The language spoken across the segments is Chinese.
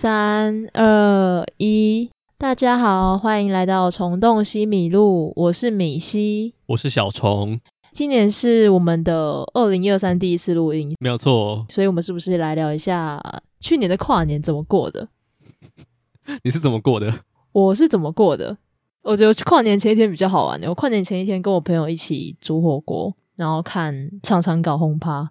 三二一，大家好，欢迎来到虫洞西米露，我是米西，我是小虫。今年是我们的二零二三第一次录音，没有错。所以我们是不是来聊一下去年的跨年怎么过的？你是怎么过的？我是怎么过的？我觉得跨年前一天比较好玩的。我跨年前一天跟我朋友一起煮火锅，然后看常常搞轰趴。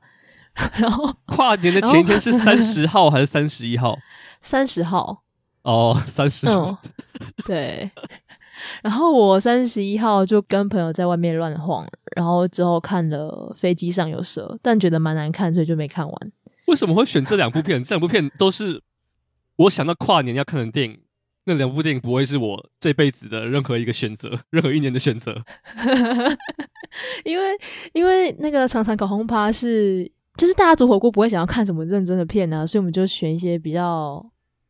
然后跨年的前一天是三十号还是三十一号？三十号哦，三十号。对。然后我三十一号就跟朋友在外面乱晃，然后之后看了《飞机上有蛇》，但觉得蛮难看，所以就没看完。为什么会选这两部片？这两部片都是我想到跨年要看的电影。那两部电影不会是我这辈子的任何一个选择，任何一年的选择。因为因为那个常常搞轰趴是。就是大家煮火锅不会想要看什么认真的片啊，所以我们就选一些比较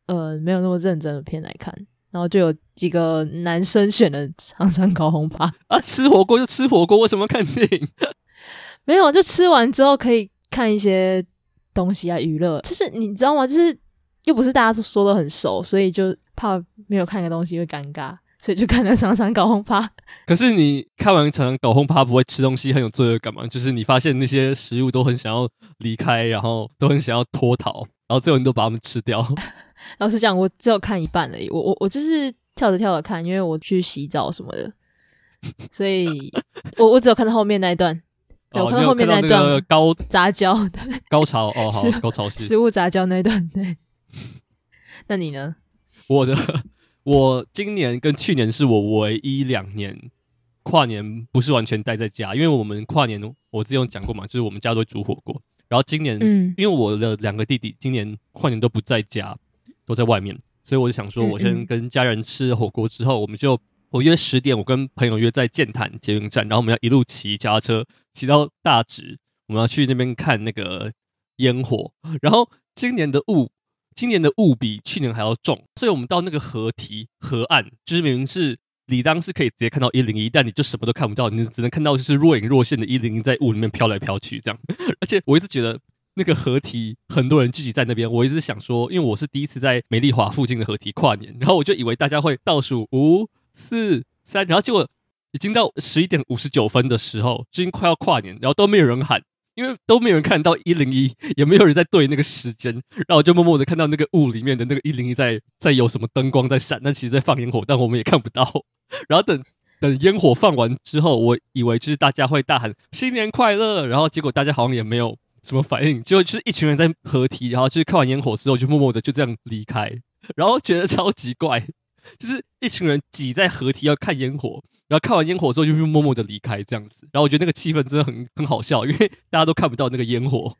呃没有那么认真的片来看，然后就有几个男生选了长城搞轰趴 啊，吃火锅就吃火锅，为什么要看电影？没有，就吃完之后可以看一些东西啊，娱乐。就是你知道吗？就是又不是大家都说的很熟，所以就怕没有看个东西会尴尬。所以就看了常常搞轰趴。可是你看完常常搞轰趴，不会吃东西很有罪恶感吗？就是你发现那些食物都很想要离开，然后都很想要脱逃，然后最后你都把它们吃掉。老实讲，我只有看一半而已。我我我就是跳着跳着看，因为我去洗澡什么的，所以我我只有看到后面那一段。哦、我看到后面那一段高杂交高潮哦，好高潮是食物杂交那一段。对，那你呢？我的。我今年跟去年是我唯一两年跨年不是完全待在家，因为我们跨年我之前有讲过嘛，就是我们家都会煮火锅。然后今年，嗯，因为我的两个弟弟今年跨年都不在家，都在外面，所以我就想说，我先跟家人吃火锅之后，我们就我约十点，我跟朋友约在剑潭捷运站，然后我们要一路骑脚踏车骑到大直，我们要去那边看那个烟火。然后今年的雾。今年的雾比去年还要重，所以我们到那个河堤河岸，就是明明是理当是可以直接看到一零一，但你就什么都看不到，你只能看到就是若隐若现的一零一在雾里面飘来飘去这样。而且我一直觉得那个河堤很多人聚集在那边，我一直想说，因为我是第一次在美丽华附近的河堤跨年，然后我就以为大家会倒数五四三，然后结果已经到十一点五十九分的时候，已经快要跨年，然后都没有人喊。因为都没有人看到一零一，也没有人在对那个时间，然后我就默默的看到那个雾里面的那个一零一在在有什么灯光在闪，但其实在放烟火，但我们也看不到。然后等等烟火放完之后，我以为就是大家会大喊新年快乐，然后结果大家好像也没有什么反应，结果就是一群人在合体，然后就是看完烟火之后就默默的就这样离开，然后觉得超级怪，就是一群人挤在合体要看烟火。然后看完烟火之后，就默默的离开这样子。然后我觉得那个气氛真的很很好笑，因为大家都看不到那个烟火。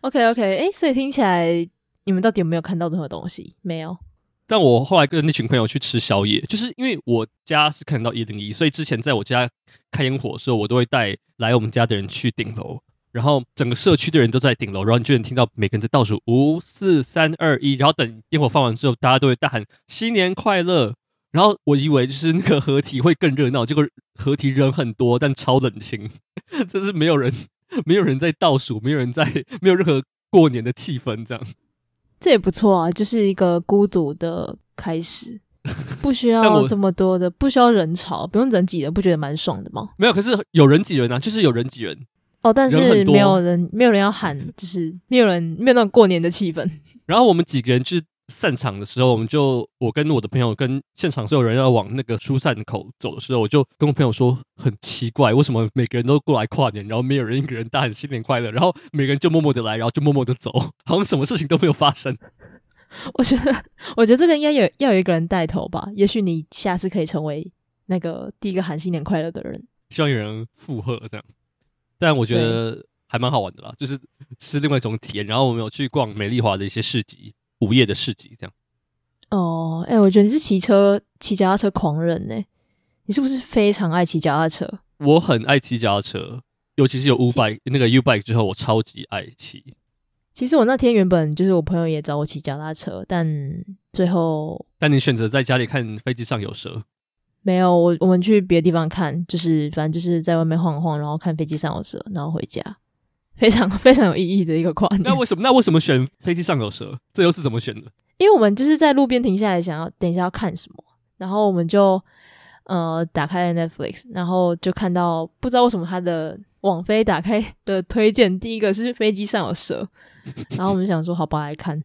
OK OK，哎，所以听起来你们到底有没有看到任何东西？没有。但我后来跟那群朋友去吃宵夜，就是因为我家是看到一零一，所以之前在我家看烟火的时候，我都会带来我们家的人去顶楼，然后整个社区的人都在顶楼，然后你就能听到每个人在倒数五四三二一，然后等烟火放完之后，大家都会大喊新年快乐。然后我以为就是那个合体会更热闹，结果合体人很多，但超冷清，这是没有人，没有人在倒数，没有人在，没有任何过年的气氛，这样。这也不错啊，就是一个孤独的开始，不需要这么多的，不需要人潮，不用人挤人，不觉得蛮爽的吗？没有，可是有人挤人啊，就是有人挤人。哦，但是没有人，人没有人要喊，就是没有人，没有那种过年的气氛。然后我们几个人就是。散场的时候，我们就我跟我的朋友跟现场所有人要往那个疏散口走的时候，我就跟我朋友说很奇怪，为什么每个人都过来跨年，然后没有人一个人大喊新年快乐，然后每个人就默默的来，然后就默默的走，好像什么事情都没有发生。我觉得，我觉得这个应该有要有一个人带头吧，也许你下次可以成为那个第一个喊新年快乐的人。希望有人附和这样，但我觉得还蛮好玩的啦，就是是另外一种体验。然后我们有去逛美丽华的一些市集。午夜的市集，这样哦，哎、欸，我觉得你是骑车骑脚踏车狂人呢。你是不是非常爱骑脚踏车？我很爱骑脚踏车，尤其是有 U bike 那个 U bike 之后，我超级爱骑。其实我那天原本就是我朋友也找我骑脚踏车，但最后，但你选择在家里看飞机上有蛇？没有，我我们去别的地方看，就是反正就是在外面晃晃，然后看飞机上有蛇，然后回家。非常非常有意义的一个跨年。那为什么？那为什么选飞机上有蛇？这又是怎么选的？因为我们就是在路边停下来，想要等一下要看什么，然后我们就呃打开了 Netflix，然后就看到不知道为什么他的网飞打开的推荐第一个是飞机上有蛇，然后我们想说好吧来看，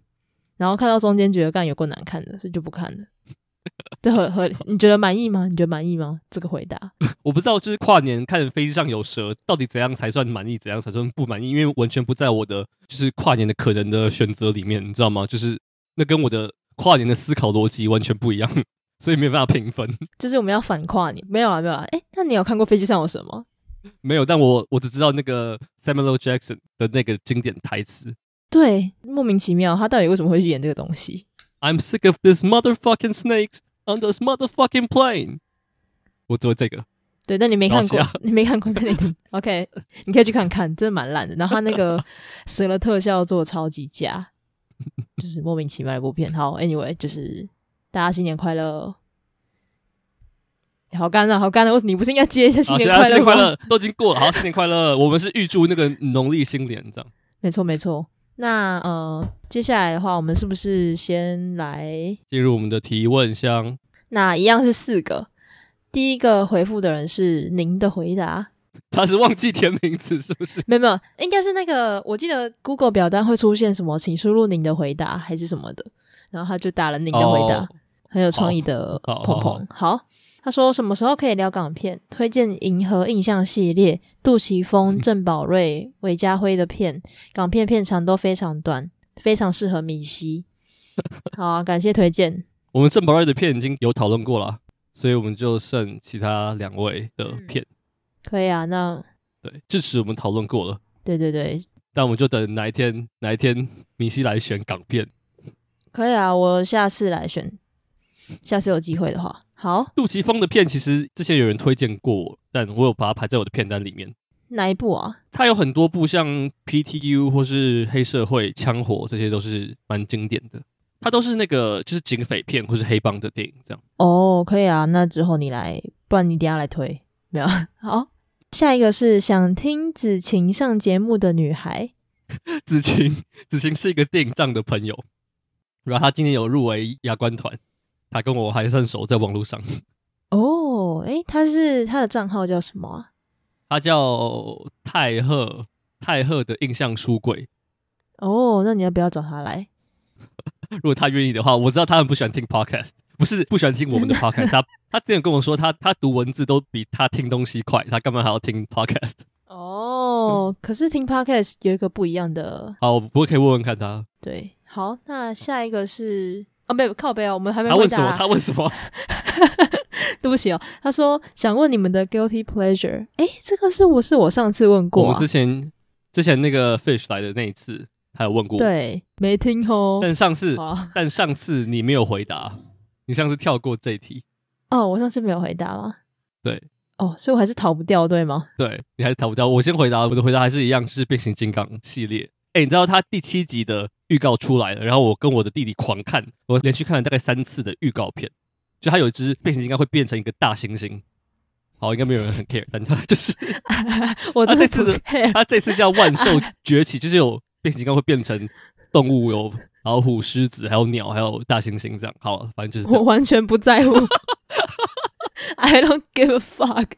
然后看到中间觉得干有够难看的，所以就不看了。这很合，你觉得满意吗？你觉得满意吗？这个回答 我不知道，就是跨年看飞机上有蛇，到底怎样才算满意，怎样才算不满意？因为完全不在我的就是跨年的可能的选择里面，你知道吗？就是。那跟我的跨年的思考逻辑完全不一样，所以没有办法评分。就是我们要反跨年，没有啊，没有啊。哎，那你有看过飞机上有什么？没有，但我我只知道那个 Samuel Jackson 的那个经典台词。对，莫名其妙，他到底为什么会去演这个东西？I'm sick of this motherfucking snakes on this motherfucking plane。我做这个。对，但你没看过，你没看过那里 OK，你可以去看看，真的蛮烂的。然后他那个 蛇的特效做超级假。就是莫名其妙的一部片。好，Anyway，就是大家新年快乐。好干了，好干了！你不是应该接一下新年快乐？新年快乐都已经过了。好，新年快乐！我们是预祝那个农历新年这样。没错，没错。那呃，接下来的话，我们是不是先来进入我们的提问箱？那一样是四个。第一个回复的人是您的回答。他是忘记填名字，是不是？没有没有，应该是那个。我记得 Google 表单会出现什么，请输入您的回答还是什么的，然后他就打了您的回答，哦、很有创意的鹏鹏。好，他说什么时候可以聊港片？推荐《银河印象》系列，杜琪峰、郑宝瑞、韦家辉的片，港片片长都非常短，非常适合米西。好啊，感谢推荐。我们郑宝瑞的片已经有讨论过了，所以我们就剩其他两位的片。嗯可以啊，那对，至此我们讨论过了。对对对，但我们就等哪一天哪一天米西来选港片。可以啊，我下次来选，下次有机会的话。好，杜琪峰的片其实之前有人推荐过，但我有把它排在我的片单里面。哪一部啊？它有很多部，像 PTU 或是黑社会、枪火，这些都是蛮经典的。它都是那个就是警匪片或是黑帮的电影这样。哦，可以啊，那之后你来，不然你等下来推。没有 好，下一个是想听子晴上节目的女孩。子晴，子晴是一个电影账的朋友，然后他今年有入围亚冠团，他跟我还算熟，在网络上。哦，诶，他是他的账号叫什么啊？他叫泰赫，泰赫的印象书柜。哦，那你要不要找他来？如果他愿意的话，我知道他很不喜欢听 podcast，不是不喜欢听我们的 podcast。他他之前跟我说他，他他读文字都比他听东西快，他干嘛还要听 podcast？哦，可是听 podcast 有一个不一样的。好，我不会可以问问看他。对，好，那下一个是啊，没有靠背啊，我们还没。他问什么？他问什么？对不起哦，他说想问你们的 guilty pleasure。诶，这个是我是我上次问过、啊，我们之前之前那个 fish 来的那一次。他有问过，对，没听哦。但上次，但上次你没有回答，你上次跳过这一题。哦，我上次没有回答吗？对，哦，所以我还是逃不掉，对吗？对，你还是逃不掉。我先回答，我的回答还是一样，就是变形金刚系列。哎，你知道他第七集的预告出来了，然后我跟我的弟弟狂看，我连续看了大概三次的预告片。就他有一只变形金刚会变成一个大猩猩，好，应该没有人很 care，但他就是 我他这次他这次叫万兽崛起，就是有。变形金刚会变成动物，有老虎、狮子，还有鸟，还有大猩猩，这样好，反正就是我完全不在乎。I don't give a fuck。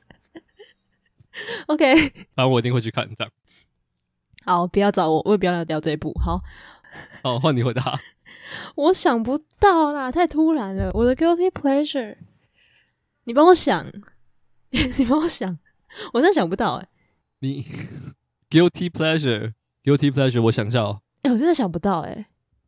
OK，反正我一定会去看这样。好，不要找我，我也不要来聊这一部。好，好，换你回答。我想不到啦，太突然了。我的 guilty pleasure，你帮我想，你帮我想，我真的想不到哎、欸。你 guilty pleasure。Guilty pleasure，我想一下哦。哎、欸，我真的想不到哎、欸。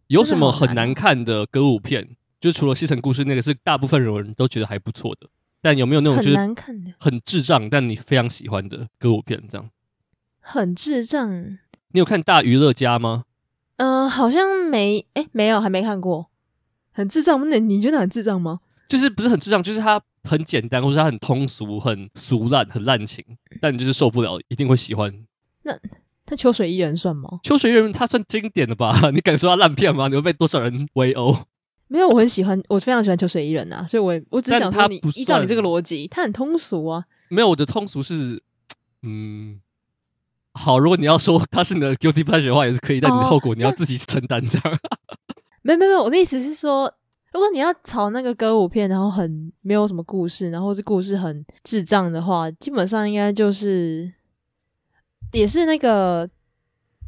有什么很难看的歌舞片？就除了《西城故事》那个是大部分人都觉得还不错的，但有没有那种就是很难看的、很智障但你非常喜欢的歌舞片？这样很智障。你有看《大娱乐家》吗？嗯、呃，好像没。哎、欸，没有，还没看过。很智障？那你觉得很智障吗？就是不是很智障，就是它很简单，或是它很通俗、很俗烂、很滥情，但你就是受不了，一定会喜欢。那。那秋水伊人算吗？秋水伊人他算经典的吧？你敢说他烂片吗？你会被多少人围殴？没有，我很喜欢，我非常喜欢秋水伊人啊，所以我我只想说你，你依照你这个逻辑，他很通俗啊。没有，我的通俗是，嗯，啊，好，如果你要说他是你的 guilty pleasure 的话，也是可以，但你的后果你要自己承担。这样，没没没，我的意思是说，如果你要炒那个歌舞片，然后很没有什么故事，然后是故事很智障的话，基本上应该就是也是那个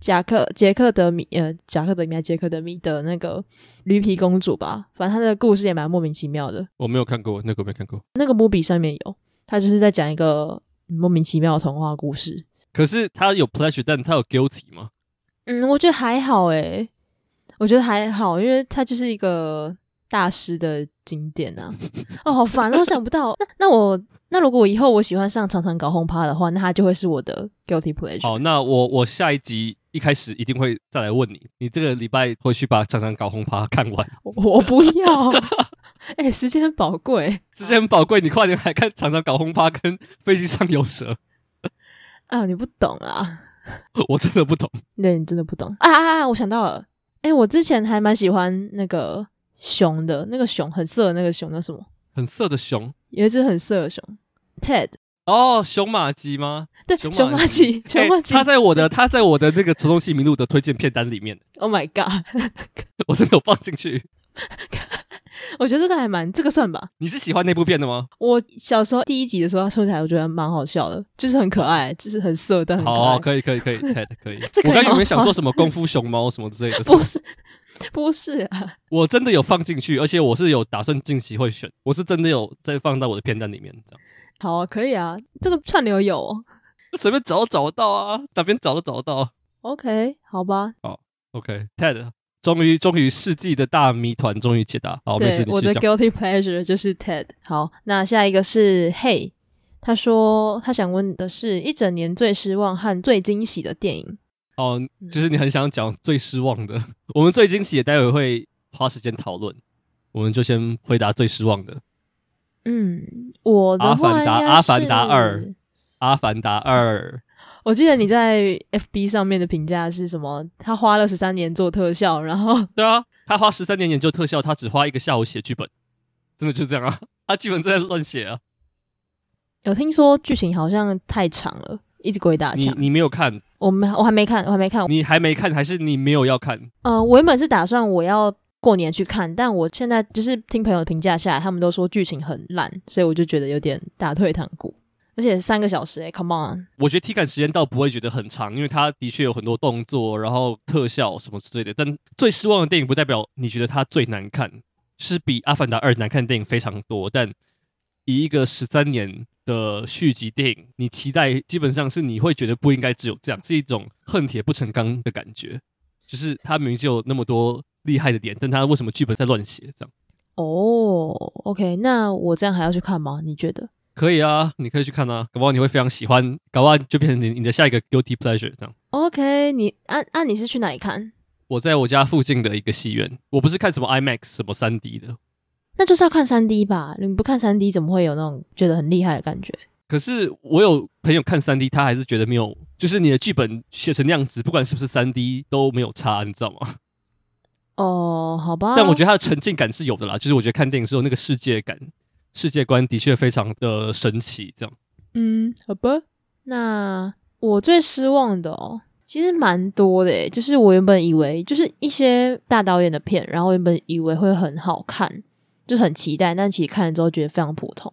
贾克杰克德米呃贾克德米还杰克德米的那个驴皮公主吧，反正他的故事也蛮莫名其妙的。我没有看过那个，没看过那个 movie 上面有，他就是在讲一个莫名其妙的童话故事。可是他有 pleasure，但他有 guilty 吗？嗯，我觉得还好诶，我觉得还好，因为他就是一个大师的经典啊。哦，好烦啊，我想不到。那那我那如果我以后我喜欢上常常搞轰趴的话，那他就会是我的 guilty pleasure。好，那我我下一集一开始一定会再来问你，你这个礼拜回去把常常搞轰趴看完。我，我不要，哎、欸，时间很宝贵，时间很宝贵，你快点还看常常搞轰趴跟飞机上有蛇。啊，你不懂啊！我真的不懂。对，你真的不懂啊啊啊！我想到了，哎、欸，我之前还蛮喜欢那个熊的，那个熊很色的那个熊叫什么？很色的熊，有一只很色的熊，Ted。哦，熊马吉吗？对，熊马吉，熊马吉。他在我的他在我的那个《重庆迷路》的推荐片单里面。Oh my god！我真的有放进去。我觉得这个还蛮，这个算吧。你是喜欢那部片的吗？我小时候第一集的时候，他说起来我觉得蛮好笑的，就是很可爱，就是很色，但很可爱。好，可以，可以，可以，Ted 可以。我刚有没有想说什么功夫熊猫什么之类的，不是，不是啊。我真的有放进去，而且我是有打算近期会选，我是真的有再放到我的片单里面。这样好啊，可以啊，这个串流有，随便找都找得到啊，哪边找都找得到。OK，好吧。好，OK，Ted。终于，终于世纪的大谜团终于解答。好，没事，你我的 guilty pleasure 就是 Ted。好，那下一个是 Hey，他说他想问的是一整年最失望和最惊喜的电影。哦，就是你很想讲最失望的。我们最惊喜待会会花时间讨论。我们就先回答最失望的。嗯，我的阿凡达，阿凡达二，阿凡达二。我记得你在 FB 上面的评价是什么？他花了十三年做特效，然后对啊，他花十三年研究特效，他只花一个下午写剧本，真的就这样啊？他剧本正在乱写啊。有听说剧情好像太长了，一直鬼打墙。你你没有看？我没，我还没看，我还没看。你还没看，还是你没有要看？呃，我原本是打算我要过年去看，但我现在就是听朋友的评价下来，他们都说剧情很烂，所以我就觉得有点打退堂鼓。而且三个小时哎、欸，Come on！我觉得体感时间倒不会觉得很长，因为它的确有很多动作，然后特效什么之类的。但最失望的电影不代表你觉得它最难看，是比《阿凡达二》难看的电影非常多。但以一个十三年的续集电影，你期待基本上是你会觉得不应该只有这样，是一种恨铁不成钢的感觉。就是它明明就有那么多厉害的点，但它为什么剧本在乱写这样？哦、oh，OK，那我这样还要去看吗？你觉得？可以啊，你可以去看啊，搞不好你会非常喜欢，搞不好就变成你你的下一个 guilty pleasure 这样。OK，你啊啊，你是去哪里看？我在我家附近的一个戏院，我不是看什么 IMAX 什么三 D 的，那就是要看三 D 吧？你不看三 D 怎么会有那种觉得很厉害的感觉？可是我有朋友看三 D，他还是觉得没有，就是你的剧本写成那样子，不管是不是三 D 都没有差，你知道吗？哦，好吧。但我觉得他的沉浸感是有的啦，就是我觉得看电影时候那个世界感。世界观的确非常的神奇，这样。嗯，好吧。那我最失望的哦，其实蛮多的诶，就是我原本以为就是一些大导演的片，然后原本以为会很好看，就很期待，但其实看了之后觉得非常普通。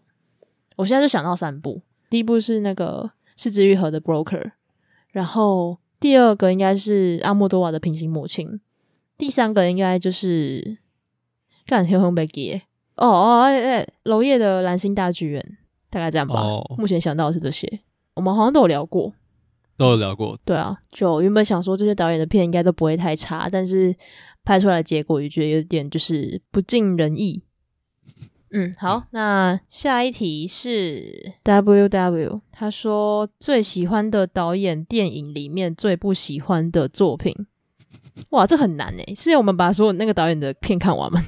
我现在就想到三部，第一部是那个是之愈合的《Broker》，然后第二个应该是阿莫多瓦的《平行母亲》，第三个应该就是《干天空北极》。哦哦哎哎，娄烨的蓝星大剧院，大概这样吧。哦、目前想到的是这些，我们好像都有聊过，都有聊过。对啊，就原本想说这些导演的片应该都不会太差，但是拍出来的结果也觉得有点就是不尽人意。嗯，好，嗯、那下一题是 W W，他说最喜欢的导演电影里面最不喜欢的作品。哇，这很难诶，是要我们把所有那个导演的片看完吗？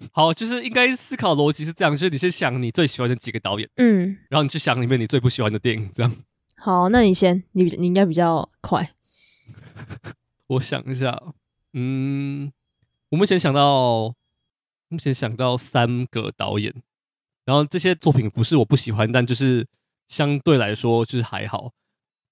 好，就是应该思考逻辑是这样，就是你先想你最喜欢的几个导演，嗯，然后你去想里面你最不喜欢的电影，这样。好，那你先，你你应该比较快。我想一下，嗯，我目前想到，目前想到三个导演，然后这些作品不是我不喜欢，但就是相对来说就是还好。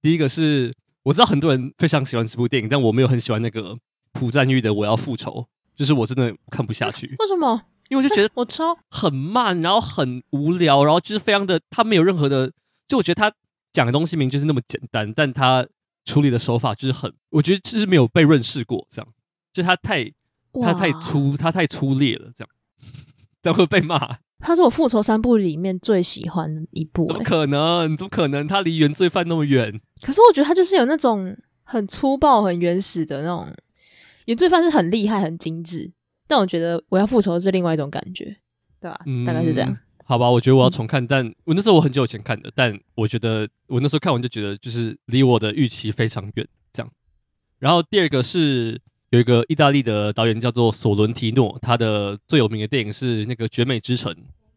第一个是。我知道很多人非常喜欢这部电影，但我没有很喜欢那个朴赞郁的《我要复仇》，就是我真的看不下去。为什么？因为我就觉得我超很慢，然后很无聊，然后就是非常的，他没有任何的，就我觉得他讲的东西明明就是那么简单，但他处理的手法就是很，我觉得就是没有被润饰过，这样，就他太他太粗，他太粗劣了，这样，这样会被骂。他是我复仇三部里面最喜欢的一部。欸，怎么可能？怎么可能？他离原罪犯那么远。可是我觉得他就是有那种很粗暴、很原始的那种。原罪犯是很厉害、很精致，但我觉得我要复仇是另外一种感觉，对吧？嗯，大概是这样。好吧，我觉得我要重看，嗯、但我那时候我很久以前看的，但我觉得我那时候看完就觉得就是离我的预期非常远，这样。然后第二个是。有一个意大利的导演叫做索伦提诺，他的最有名的电影是那个《绝美之城》，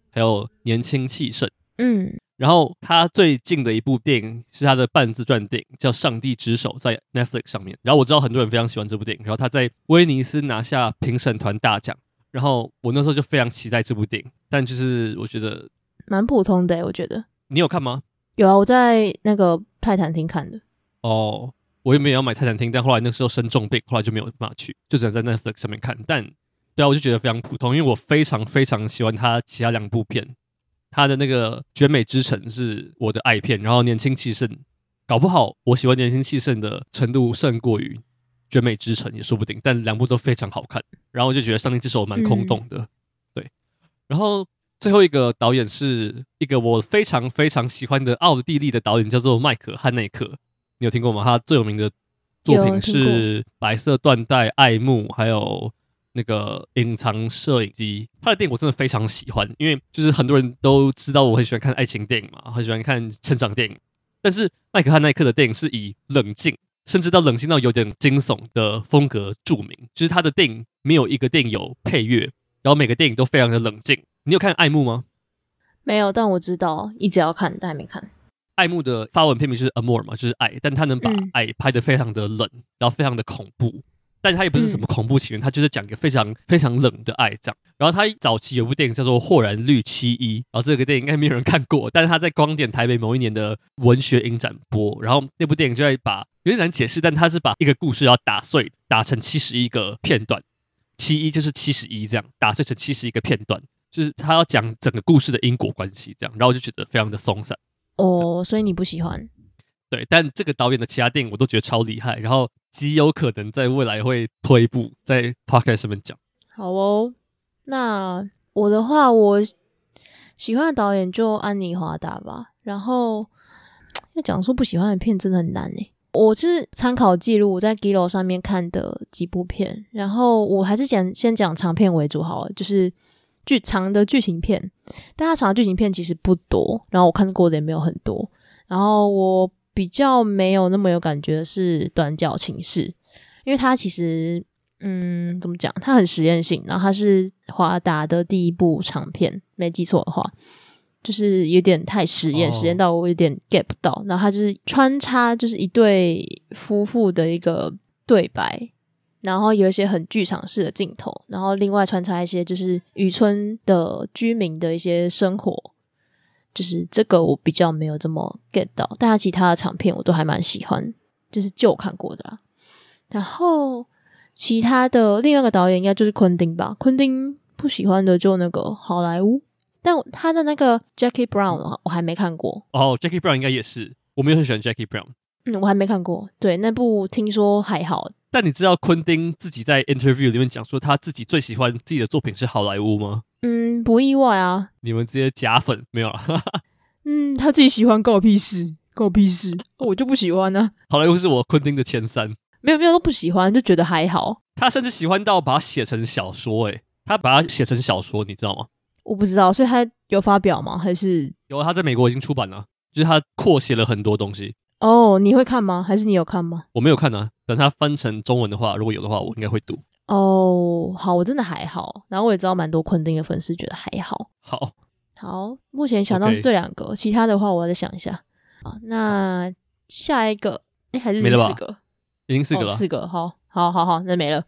还有《年轻气盛》。嗯，然后他最近的一部电影是他的半自传电影，叫《上帝之手》，在 Netflix 上面。然后我知道很多人非常喜欢这部电影，然后他在威尼斯拿下评审团大奖。然后我那时候就非常期待这部电影，但就是我觉得蛮普通的。我觉得你有看吗？有啊，我在那个泰坦厅看的。哦。我也没有要买泰坦厅，但后来那时候生重病，后来就没有办法去，就只能在 Netflix 上面看。但对啊，我就觉得非常普通，因为我非常非常喜欢他其他两部片，他的那个《绝美之城》是我的爱片，然后《年轻气盛》搞不好我喜欢《年轻气盛》的程度胜过于《绝美之城》也说不定。但两部都非常好看，然后我就觉得《上帝之手》蛮空洞的。嗯、对，然后最后一个导演是一个我非常非常喜欢的奥地利的导演，叫做迈克·汉内克。你有听过吗？他最有名的作品是《白色缎带》、《爱慕》，还有那个《隐藏摄影机》。他的电影我真的非常喜欢，因为就是很多人都知道我很喜欢看爱情电影嘛，很喜欢看成长电影。但是麦克汉奈克的电影是以冷静，甚至到冷静到有点惊悚的风格著名。就是他的电影没有一个电影有配乐，然后每个电影都非常的冷静。你有看《爱慕》吗？没有，但我知道一直要看，但还没看。爱慕的发文片名就是 Amour 嘛，就是爱，但他能把爱拍得非常的冷，然后非常的恐怖，但他也不是什么恐怖情人，他就是讲一个非常非常冷的爱这样。然后他早期有部电影叫做《豁然绿七一》，然后这个电影应该没有人看过，但是他在光点台北某一年的文学影展播，然后那部电影就在把有点难解释，但他是把一个故事要打碎，打成七十一个片段，七一就是七十一这样，打碎成七十一个片段，就是他要讲整个故事的因果关系这样，然后我就觉得非常的松散。哦，所以你不喜欢？对，但这个导演的其他电影我都觉得超厉害，然后极有可能在未来会推一部在 Podcast 上面讲。好哦，那我的话，我喜欢的导演就安妮华达吧。然后 要讲说不喜欢的片真的很难诶。我是参考记录我在 Giloo 上面看的几部片，然后我还是讲先讲长片为主好了，就是。剧长的剧情片，但它长的剧情片其实不多，然后我看过的也没有很多。然后我比较没有那么有感觉的是《短脚情事》，因为它其实，嗯，怎么讲？它很实验性，然后它是华达的第一部长片，没记错的话，就是有点太实验，实验到我有点 get 不到。然后它就是穿插，就是一对夫妇的一个对白。然后有一些很剧场式的镜头，然后另外穿插一些就是渔村的居民的一些生活，就是这个我比较没有这么 get 到，但他其他的长片我都还蛮喜欢，就是旧看过的啦。然后其他的另外一个导演应该就是昆汀吧，昆汀不喜欢的就那个好莱坞，但他的那个 Jackie Brown 我还没看过。哦，Jackie Brown 应该也是，我没有很喜欢 Jackie Brown。嗯，我还没看过。对，那部听说还好。但你知道昆汀自己在 interview 里面讲说他自己最喜欢自己的作品是好莱坞吗？嗯，不意外啊。你们这些假粉没有了。嗯，他自己喜欢，关我屁事，关我屁事，我就不喜欢呢、啊。好莱坞是我昆汀的前三，没有没有都不喜欢，就觉得还好。他甚至喜欢到把它写成小说、欸，诶，他把它写成小说，你知道吗？我不知道，所以他有发表吗？还是有？他在美国已经出版了，就是他扩写了很多东西。哦，你会看吗？还是你有看吗？我没有看啊。等他翻成中文的话，如果有的话，我应该会读。哦，好，我真的还好。然后我也知道蛮多昆汀的粉丝觉得还好。好，好，目前想到是这两个.其他的话我再想一下。啊，那下一个，哎，还是四个？没了吧？已经四个了。哦，四个，好，好，好，好，那没了。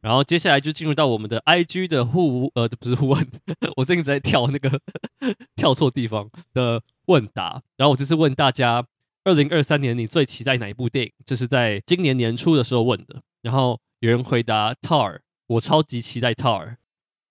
然后接下来就进入到我们的 IG 的互，呃，不是互问，我最近在跳那个跳错地方的问答。然后我就是问大家。二零二三年你最期待哪一部电影？这是在今年年初的时候问的。然后有人回答 Tar，我超级期待 Tar，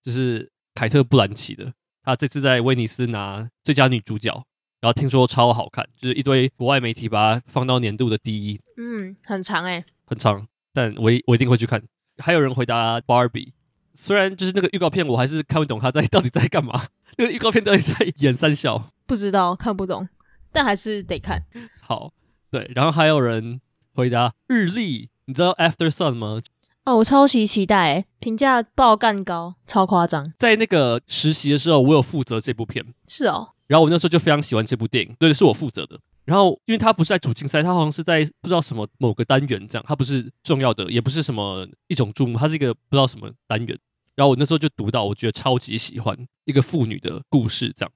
就是凯特·布兰奇的。她这次在威尼斯拿最佳女主角，然后听说超好看，就是一堆国外媒体把它放到年度的第一。嗯，很长哎、欸，很长，但我我一定会去看。还有人回答 Barbie，虽然就是那个预告片，我还是看不懂他在到底在干嘛。那个预告片到底在演三小？不知道，看不懂，但还是得看。好，对，然后还有人回答日历，你知道 After Sun 吗？哦，我超级期待，评价爆干高，超夸张。在那个实习的时候，我有负责这部片。是哦。然后我那时候就非常喜欢这部电影，对，是我负责的。然后，因为它不是在主竞赛，它好像是在不知道什么某个单元这样，它不是重要的，也不是什么一种注目，它是一个不知道什么单元。然后我那时候就读到，我觉得超级喜欢一个妇女的故事这样。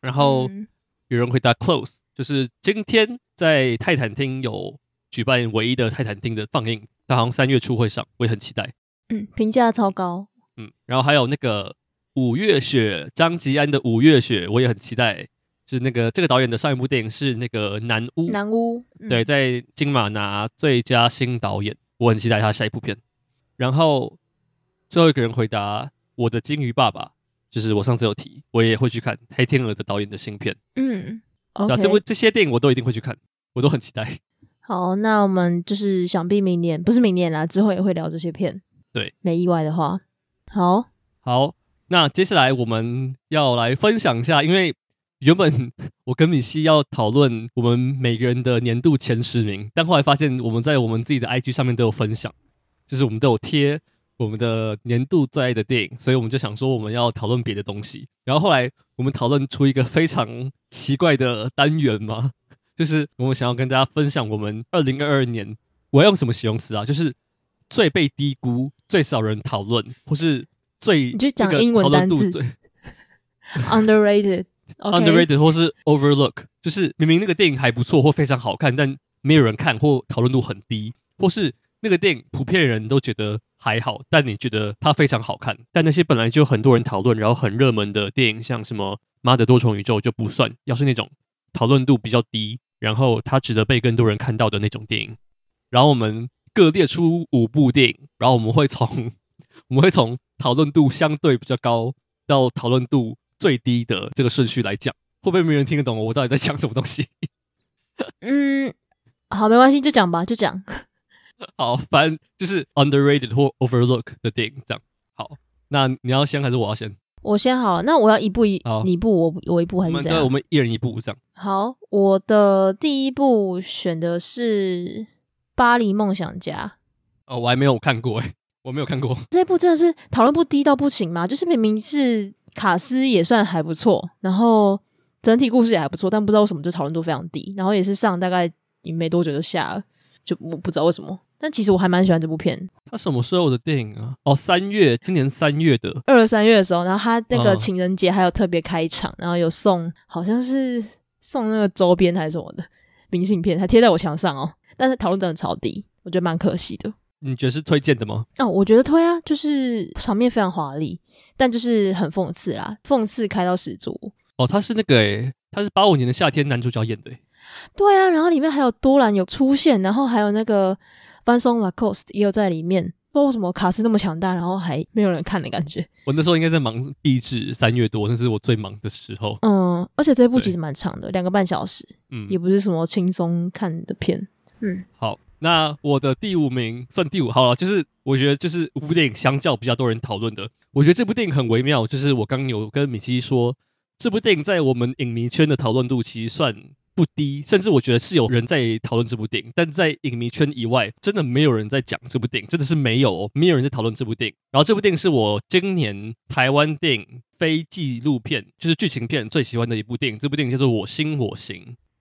然后有人回答 close，就是今天在泰坦厅有举办唯一的泰坦厅的放映，他好像三月初会上，我也很期待。嗯，评价超高。嗯，然后还有那个五月雪，张吉安的五月雪，我也很期待。就是那个这个导演的上一部电影是那个《南屋》，南屋、嗯、对，在金马拿最佳新导演，我很期待他下一部片。然后最后一个人回答我的金鱼爸爸，就是我上次有提，我也会去看黑天鹅的导演的新片。嗯，okay、这部这些电影我都一定会去看，我都很期待。好，那我们就是想必明年不是明年啦，之后也会聊这些片。对，没意外的话，好，好，那接下来我们要来分享一下，因为。原本 我跟米西要讨论我们每个人的年度前十名，但后来发现我们在我们自己的 IG 上面都有分享，就是我们都有贴我们的年度最爱的电影，所以我们就想说我们要讨论别的东西。然后后来我们讨论出一个非常奇怪的单元嘛，就是我们想要跟大家分享我们二零二二年，我要用什么形容词啊？就是最被低估、最少人讨论，或是最你就讲英文单词 underrated、underrated 或是 overlook，就是明明那个电影还不错或非常好看，但没有人看或讨论度很低，或是那个电影普遍人都觉得还好，但你觉得它非常好看。但那些本来就很多人讨论，然后很热门的电影，像什么《妈的多重宇宙》就不算。要是那种讨论度比较低，然后它值得被更多人看到的那种电影，然后我们各列出五部电影，然后我们会从 我们会从讨论度相对比较高到讨论度。最低的这个顺序来讲，会不会没人听得懂我到底在讲什么东西？嗯，好，没关系，就讲吧，就讲。好，反正就是 underrated 或 overlook 的电影这样。好，那你要先还是我要先？我先好了，那我要一步一，你一步我我一步还是这样？对，我们一人一步这样。好，我的第一部选的是《巴黎梦想家》。哦，我还没有看过哎，我没有看过。这部真的是讨论不低到不行吗？就是明明是。卡斯也算还不错，然后整体故事也还不错，但不知道为什么就讨论度非常低。然后也是上大概也没多久就下了，就我不知道为什么。但其实我还蛮喜欢这部片。他什么时候的电影啊？哦，三月，今年三月的二三月的时候，然后他那个情人节还有特别开场，然后有送，好像是送那个周边还是什么的明信片，还贴在我墙上哦。但是讨论真的超低，我觉得蛮可惜的。你觉得是推荐的吗？哦，我觉得推啊，就是场面非常华丽，但就是很讽刺啦，讽刺开到十足。哦，他是那个诶，他是八五年的夏天男主角演的。对啊，然后里面还有多兰有出现，然后还有那个 Vincent Lacoste 也有在里面。不知道为什么卡斯那么强大，然后还没有人看的感觉。我那时候应该在忙壁纸，三月多，那是我最忙的时候。嗯，而且这一部其实蛮长的，两个半小时，嗯，也不是什么轻松看的片。嗯，好。那我的第五名算第五好了，就是我觉得就是五部电影相较比较多人讨论的，我觉得这部电影很微妙，就是我刚有跟米奇说，这部电影在我们影迷圈的讨论度其实算不低，甚至我觉得是有人在讨论这部电影，但在影迷圈以外，真的没有人在讲这部电影，真的是没有哦，没有人在讨论这部电影。然后这部电影是我今年台湾电影非纪录片，就是剧情片最喜欢的一部电影，这部电影叫做《我心我行》。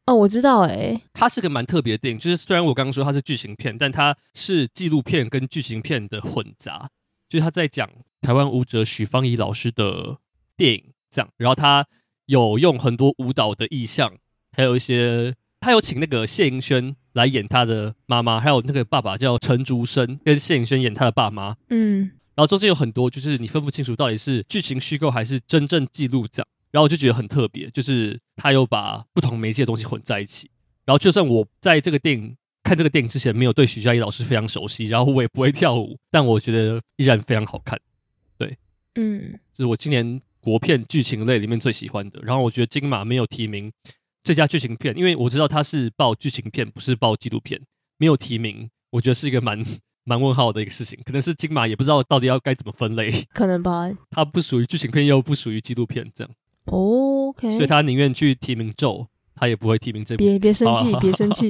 哦，我知道，诶，它是个蛮特别的电影，就是虽然我刚刚说它是剧情片，但它是纪录片跟剧情片的混杂，就是他在讲台湾舞者许芳宜老师的电影这样，然后他有用很多舞蹈的意象，还有一些他有请那个谢盈萱来演他的妈妈，还有那个爸爸叫陈竹生，跟谢盈萱演他的爸妈，嗯，然后中间有很多就是你分不清楚到底是剧情虚构还是真正记录这样。然后我就觉得很特别，就是他有把不同媒介的东西混在一起，然后就算我在这个电影看这个电影之前没有对徐佳莹老师非常熟悉，然后我也不会跳舞，但我觉得依然非常好看。对，嗯，这是我今年国片剧情类里面最喜欢的。然后我觉得金马没有提名最佳剧情片，因为我知道他是报剧情片，不是报纪录片，没有提名，我觉得是一个蛮蛮问号的一个事情。可能是金马也不知道到底要该怎么分类，可能吧？它不属于剧情片，又不属于纪录片，这样。哦，OK，所以他宁愿去提名咒。他也不会提名这部，别别生气，别生气，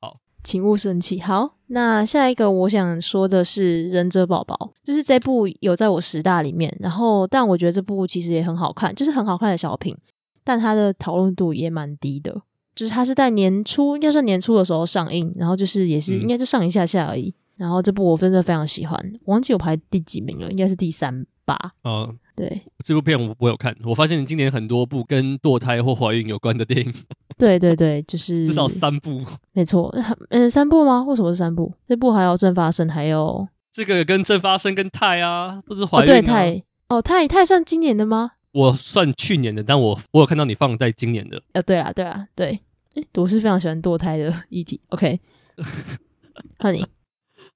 好，请勿生气。好，那下一个我想说的是《忍者宝宝》，就是这部有在我十大里面，然后但我觉得这部其实也很好看，就是很好看的小品，但它的讨论度也蛮低的，就是它是在年初，应该算年初的时候上映，然后就是也是应该是上一下下而已。嗯、然后这部我真的非常喜欢，忘记我排第几名了，应该是第三吧。嗯。对，这部片我我有看，我发现你今年很多部跟堕胎或怀孕有关的电影。对对对，就是至少三部，没错。嗯，三部吗？为什么是三部？这部还有正发生，还有这个跟正发生跟泰啊，都是怀孕、啊。哦，对泰哦，泰泰算今年的吗？我算去年的，但我我有看到你放在今年的。呃，对啊，对啊，对。诶，我是非常喜欢堕胎的议题。OK，换你。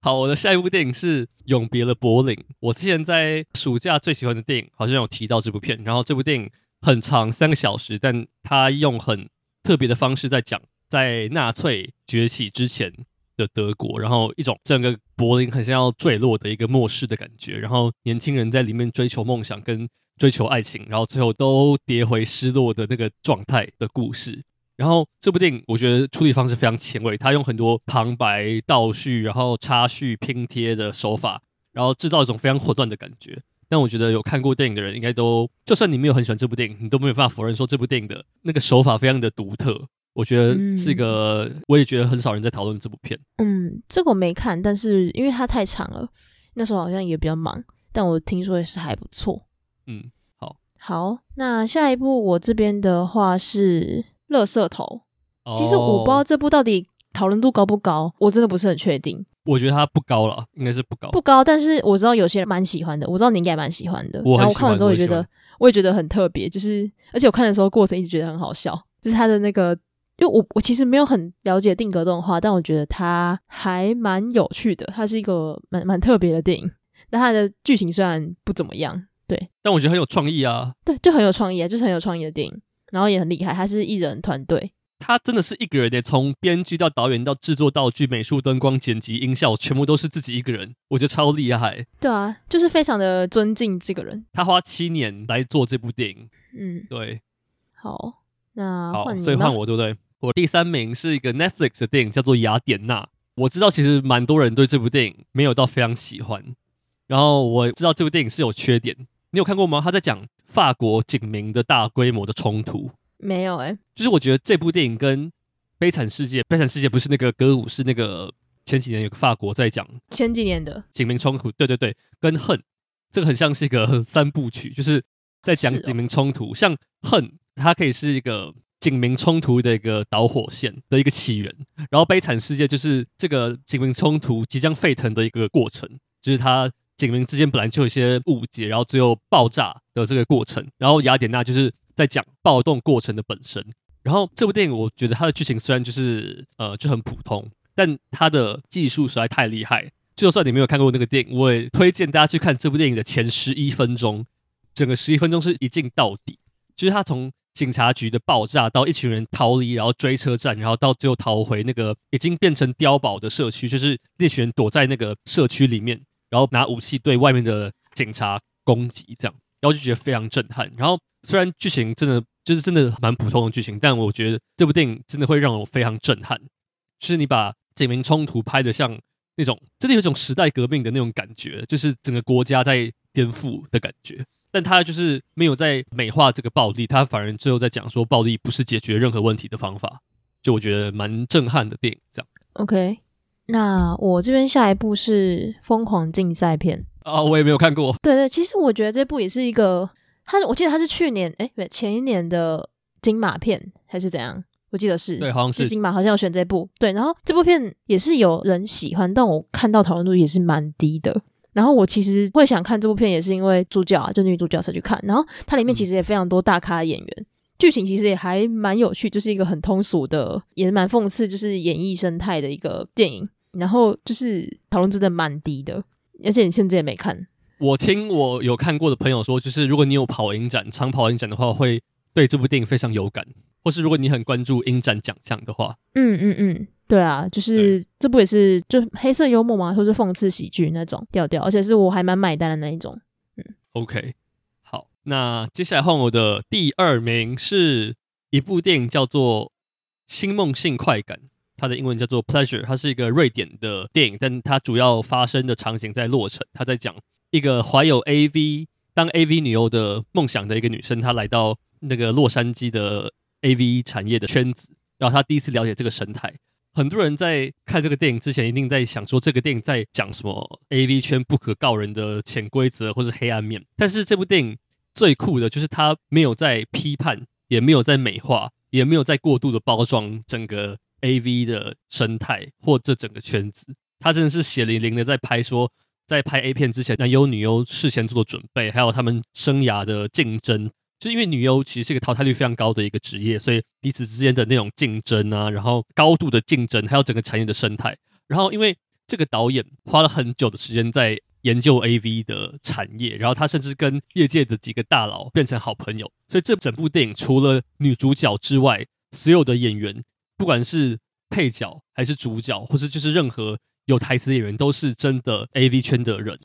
好，我的下一部电影是《永别了，柏林》。我之前在暑假最喜欢的电影好像有提到这部片，然后这部电影很长，三个小时，但它用很特别的方式在讲在纳粹崛起之前的德国，然后一种整个柏林很像要坠落的一个末世的感觉，然后年轻人在里面追求梦想跟追求爱情，然后最后都跌回失落的那个状态的故事。然后这部电影我觉得处理方式非常前卫，他用很多旁白、倒叙、然后插叙、拼贴的手法，然后制造一种非常混乱的感觉。但我觉得有看过电影的人应该都，就算你没有很喜欢这部电影，你都没有办法否认说这部电影的那个手法非常的独特。我觉得是一个，嗯、我也觉得很少人在讨论这部片。嗯，这个我没看，但是因为它太长了，那时候好像也比较忙，但我听说也是还不错。嗯，好，好，那下一部我这边的话是。乐色头，其实我不知道这部到底讨论度高不高，我真的不是很确定。我觉得它不高了，应该是不高，不高。但是我知道有些人蛮喜欢的，我知道你应该蛮喜欢的。我然后我看完之后也觉得，我也，觉得很特别，就是而且我看的时候过程一直觉得很好笑，就是他的那个，因为我我其实没有很了解定格动画，但我觉得它还蛮有趣的，它是一个蛮蛮特别的电影。但它的剧情虽然不怎么样，对，但我觉得很有创意啊，对，就很有创意啊，就是很有创意的电影。然后也很厉害，他是艺人团队，他真的是一个人的，从编剧到导演到制作道具、美术、灯光、剪辑、音效，全部都是自己一个人，我觉得超厉害。对啊，就是非常的尊敬这个人。他花七年来做这部电影，嗯，对。好，那好，所以换我对不对？我第三名是一个 Netflix 的电影，叫做《雅典娜》。我知道其实蛮多人对这部电影没有到非常喜欢，然后我知道这部电影是有缺点。你有看过吗？他在讲法国警民的大规模的冲突。没有哎、欸，就是我觉得这部电影跟《悲惨世界》《悲惨世界》不是那个歌舞，是那个前几年有个法国在讲前几年的警民冲突。对对对，跟《恨》这个很像是一个三部曲，就是在讲警民冲突。哦、像《恨》，它可以是一个警民冲突的一个导火线的一个起源，然后《悲惨世界》就是这个警民冲突即将沸腾的一个过程，就是它。警民之间本来就有一些误解，然后最后爆炸的这个过程。然后雅典娜就是在讲暴动过程的本身。然后这部电影，我觉得它的剧情虽然就是呃就很普通，但它的技术实在太厉害。就算你没有看过那个电影，我也推荐大家去看这部电影的前十一分钟。整个十一分钟是一镜到底，就是他从警察局的爆炸到一群人逃离，然后追车站，然后到最后逃回那个已经变成碉堡的社区，就是那群人躲在那个社区里面。然后拿武器对外面的警察攻击，这样，然后就觉得非常震撼。然后虽然剧情真的就是真的蛮普通的剧情，但我觉得这部电影真的会让我非常震撼。就是你把警民冲突拍得像那种真的有一种时代革命的那种感觉，就是整个国家在颠覆的感觉。但他就是没有在美化这个暴力，他反而最后在讲说暴力不是解决任何问题的方法。就我觉得蛮震撼的电影，这样。OK。那我这边下一部是《疯狂竞赛片》啊，我也没有看过。对对，其实我觉得这部也是一个，它我记得它是去年哎，对，前一年的金马片还是怎样？我记得是，对，好像是，是金马，好像有选这部。对，然后这部片也是有人喜欢，但我看到讨论度也是蛮低的。然后我其实会想看这部片，也是因为主角啊，就女主角才去看。然后它里面其实也非常多大咖的演员，嗯、剧情其实也还蛮有趣，就是一个很通俗的，也蛮讽刺，就是演艺生态的一个电影。然后就是讨论真的蛮低的，而且你现在也没看。我听我有看过的朋友说，就是如果你有跑影展、长跑影展的话，会对这部电影非常有感；或是如果你很关注影展奖项的话，嗯嗯嗯，对啊，就是这部也是就黑色幽默嘛，或是讽刺喜剧那种调调，而且是我还蛮买单的那一种。嗯，OK，好，那接下来换我的第二名是一部电影，叫做《星梦性快感》。它的英文叫做 Pleasure，它是一个瑞典的电影，但它主要发生的场景在洛城。它在讲一个怀有 AV 当 AV 女优的梦想的一个女生，她来到那个洛杉矶的 AV 产业的圈子，然后她第一次了解这个生态。很多人在看这个电影之前，一定在想说这个电影在讲什么 AV 圈不可告人的潜规则或是黑暗面。但是这部电影最酷的就是它没有在批判，也没有在美化，也没有在过度的包装整个。A V 的生态或这整个圈子，他真的是血淋淋的在拍说，在拍 A 片之前，男优女优事先做的准备，还有他们生涯的竞争，就因为女优其实是一个淘汰率非常高的一个职业，所以彼此之间的那种竞争啊，然后高度的竞争，还有整个产业的生态。然后因为这个导演花了很久的时间在研究 A V 的产业，然后他甚至跟业界的几个大佬变成好朋友，所以这整部电影除了女主角之外，所有的演员。不管是配角还是主角，或是就是任何有台词的演员，都是真的 AV 圈的人，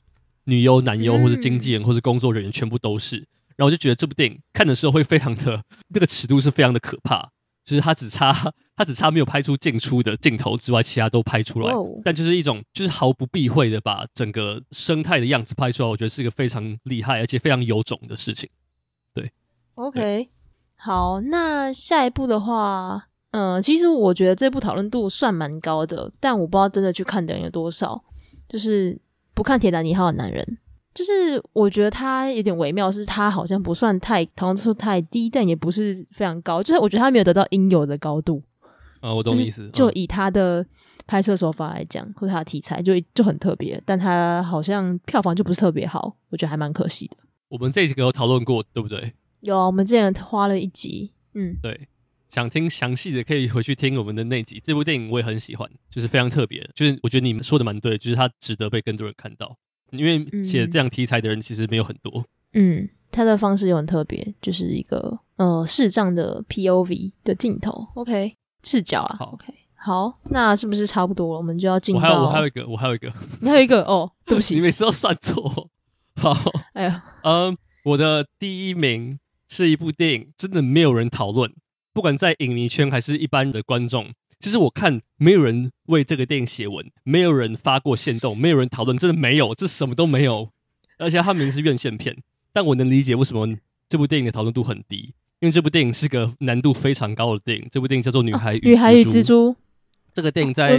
女优、男优，或是经纪人，或是工作人员，全部都是。然后我就觉得这部电影看的时候会非常的，那个尺度是非常的可怕，就是他只差他只差没有拍出进出的镜头之外，其他都拍出来。但就是一种就是毫不避讳的把整个生态的样子拍出来，我觉得是一个非常厉害而且非常有种的事情。对，OK，对好，那下一步的话。嗯，其实我觉得这部讨论度算蛮高的，但我不知道真的去看的人有多少。就是不看《铁达尼号》的男人，就是我觉得他有点微妙，是他好像不算太讨论度太低，但也不是非常高，就是我觉得他没有得到应有的高度。啊，我懂意思。就以他的拍摄手法来讲，或者他的题材就就很特别，但他好像票房就不是特别好，我觉得还蛮可惜的。我们这一集有讨论过，对不对？有啊，我们之前花了一集，嗯，对。想听详细的，可以回去听我们的那集。这部电影我也很喜欢，就是非常特别。就是我觉得你们说的蛮对，就是它值得被更多人看到。因为写这样题材的人其实没有很多。嗯，他的方式又很特别，就是一个呃视障的 POV 的镜头。OK，视角啊。好，OK，好，那是不是差不多了？我们就要进。我还有我还有一个，我还有一个，你 还有一个哦，对不起，你每次都算错。好，哎呀，嗯，我的第一名是一部电影，真的没有人讨论。不管在影迷圈还是一般的观众，其实我看没有人为这个电影写文，没有人发过线动，没有人讨论，真的没有，这什么都没有。而且它明明是院线片，但我能理解为什么这部电影的讨论度很低，因为这部电影是个难度非常高的电影。这部电影叫做《女孩与女孩与蜘蛛。这个电影在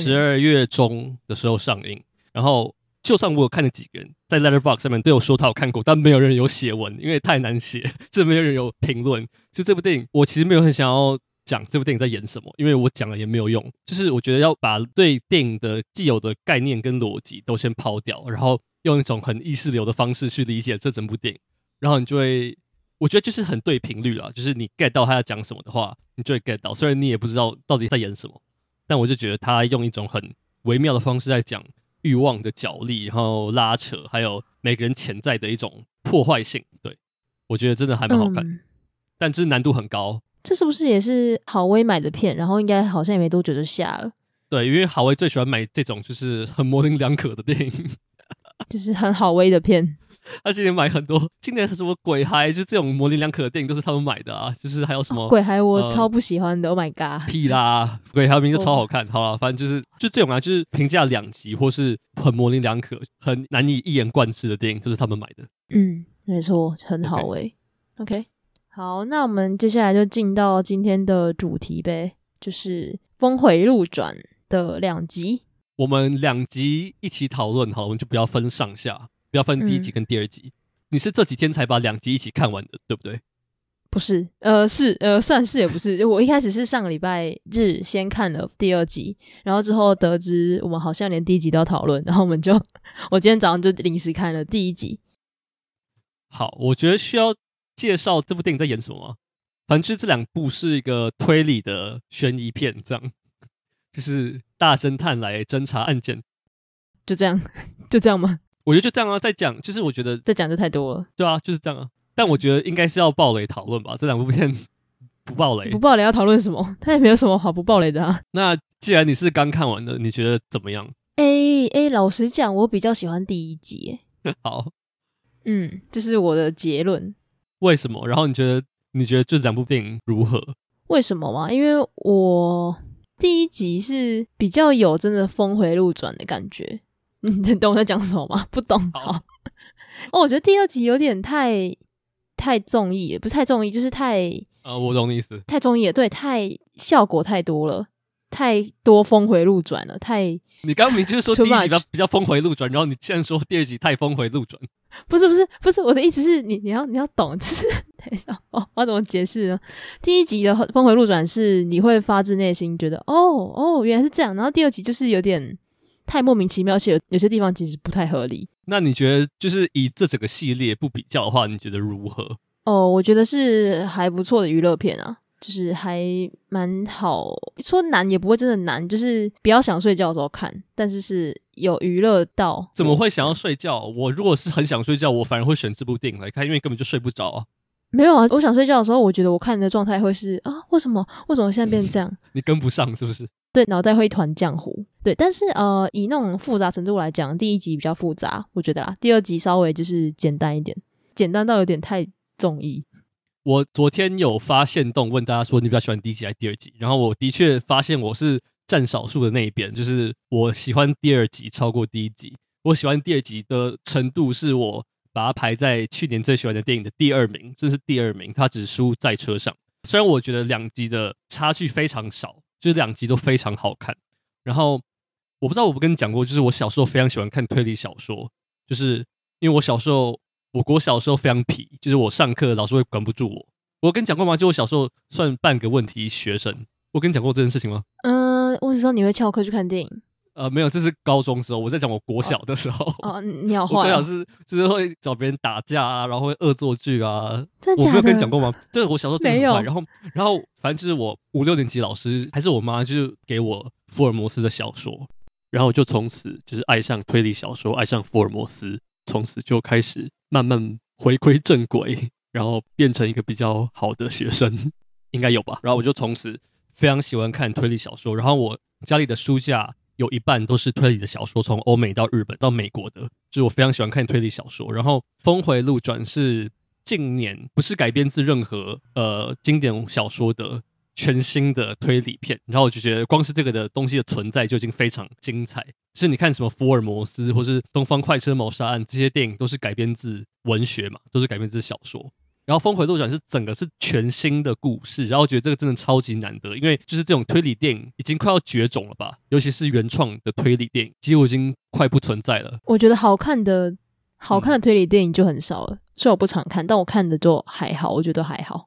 十二月中的时候上映，然后。就算我有看了几个人在 Letterbox 上面都有说他有看过，但没有人有写文，因为太难写，这没有人有评论。就这部电影，我其实没有很想要讲这部电影在演什么，因为我讲了也没有用。就是我觉得要把对电影的既有的概念跟逻辑都先抛掉，然后用一种很意识流的方式去理解这整部电影，然后你就会，我觉得就是很对频率了。就是你 get 到他要讲什么的话，你就会 get 到。虽然你也不知道到底在演什么，但我就觉得他用一种很微妙的方式在讲。欲望的角力，然后拉扯，还有每个人潜在的一种破坏性，对，我觉得真的还蛮好看，嗯、但这难度很高。这是不是也是郝威买的片？然后应该好像也没多久就下了。对，因为郝威最喜欢买这种就是很模棱两可的电影，就是很好威的片。他今年买很多，今年什么鬼孩，就这种模棱两可的电影都是他们买的啊。就是还有什么、哦、鬼孩，我超不喜欢的。呃、oh my god，屁啦！鬼孩名字超好看。Oh. 好了，反正就是就这种啊，就是评价两极或是很模棱两可、很难以一言贯之的电影，就是他们买的。嗯，没错，很好诶、欸。OK. 好，那我们接下来就进到今天的主题呗，就是峰回路转的两集。我们两集一起讨论，好，我们就不要分上下。不要分第一集跟第二集，嗯、你是这几天才把两集一起看完的，对不对？不是，呃，是，呃，算是也不是。就 我一开始是上个礼拜日先看了第二集，然后之后得知我们好像连第一集都要讨论，然后我们就，我今天早上就临时看了第一集。好，我觉得需要介绍这部电影在演什么吗？反正就这两部是一个推理的悬疑片，这样就是大侦探来侦查案件，就这样，就这样吗？我觉得就这样啊，再讲就是我觉得再讲就太多了，对啊，就是这样啊。但我觉得应该是要暴雷讨论吧，这两部片 不暴雷，不暴雷要讨论什么？它也没有什么好不暴雷的啊。那既然你是刚看完的，你觉得怎么样？哎哎，老实讲，我比较喜欢第一集。好，嗯，这是我的结论。为什么？然后你觉得你觉得这两部电影如何？为什么嘛？因为我第一集是比较有真的峰回路转的感觉。你懂我在讲什么吗？不懂。好，哦，我觉得第二集有点太太综艺，也不是太综艺，就是太……呃，我懂你意思。太综艺，对，太效果太多了，太多峰回路转了，太……你刚刚明就是说 第一集比较比较峰回路转，然后你现在说第二集太峰回路转，不是不是不是，我的意思是你你要你要懂，就是等一下哦，我要怎么解释呢？第一集的峰回路转是你会发自内心觉得哦哦原来是这样，然后第二集就是有点。太莫名其妙，而且有有些地方其实不太合理。那你觉得，就是以这整个系列不比较的话，你觉得如何？哦，我觉得是还不错的娱乐片啊，就是还蛮好。说难也不会真的难，就是不要想睡觉的时候看，但是是有娱乐到。怎么会想要睡觉？我如果是很想睡觉，我反而会选这部电影来看，因为根本就睡不着啊。没有啊，我想睡觉的时候，我觉得我看你的状态会是啊，为什么？为什么现在变成这样？你跟不上是不是？对，脑袋会一团浆糊。对，但是呃，以那种复杂程度来讲，第一集比较复杂，我觉得啦。第二集稍微就是简单一点，简单到有点太综艺。我昨天有发现动问大家说，你比较喜欢第一集还是第二集？然后我的确发现我是占少数的那一边，就是我喜欢第二集超过第一集。我喜欢第二集的程度是我。把它排在去年最喜欢的电影的第二名，这是第二名，它只输在车上。虽然我觉得两集的差距非常少，就是两集都非常好看。然后我不知道我不跟你讲过，就是我小时候非常喜欢看推理小说，就是因为我小时候，我国小时候非常皮，就是我上课老师会管不住我。我跟你讲过吗？就我小时候算半个问题学生。我跟你讲过这件事情吗？嗯，我只知道你会翘课去看电影。呃，没有，这是高中时候。我在讲我国小的时候。哦，哦你好坏、哦。我国小是就是会找别人打架啊，然后会恶作剧啊。真的假的？我没有跟你讲过吗？就是我小时候真的很坏。没有。然后，然后反正就是我五六年级老师还是我妈，就是给我福尔摩斯的小说，然后就从此就是爱上推理小说，爱上福尔摩斯，从此就开始慢慢回归正轨，然后变成一个比较好的学生，应该有吧？然后我就从此非常喜欢看推理小说，然后我家里的书架。有一半都是推理的小说，从欧美到日本到美国的，就是我非常喜欢看推理小说。然后《峰回路转》是近年不是改编自任何呃经典小说的全新的推理片，然后我就觉得光是这个的东西的存在就已经非常精彩。就是你看什么福尔摩斯或是《东方快车谋杀案》这些电影，都是改编自文学嘛，都是改编自小说。然后峰回路转是整个是全新的故事，然后我觉得这个真的超级难得，因为就是这种推理电影已经快要绝种了吧，尤其是原创的推理电影，几乎已经快不存在了。我觉得好看的好看的推理电影就很少了，虽然我不常看，但我看的就还好，我觉得还好。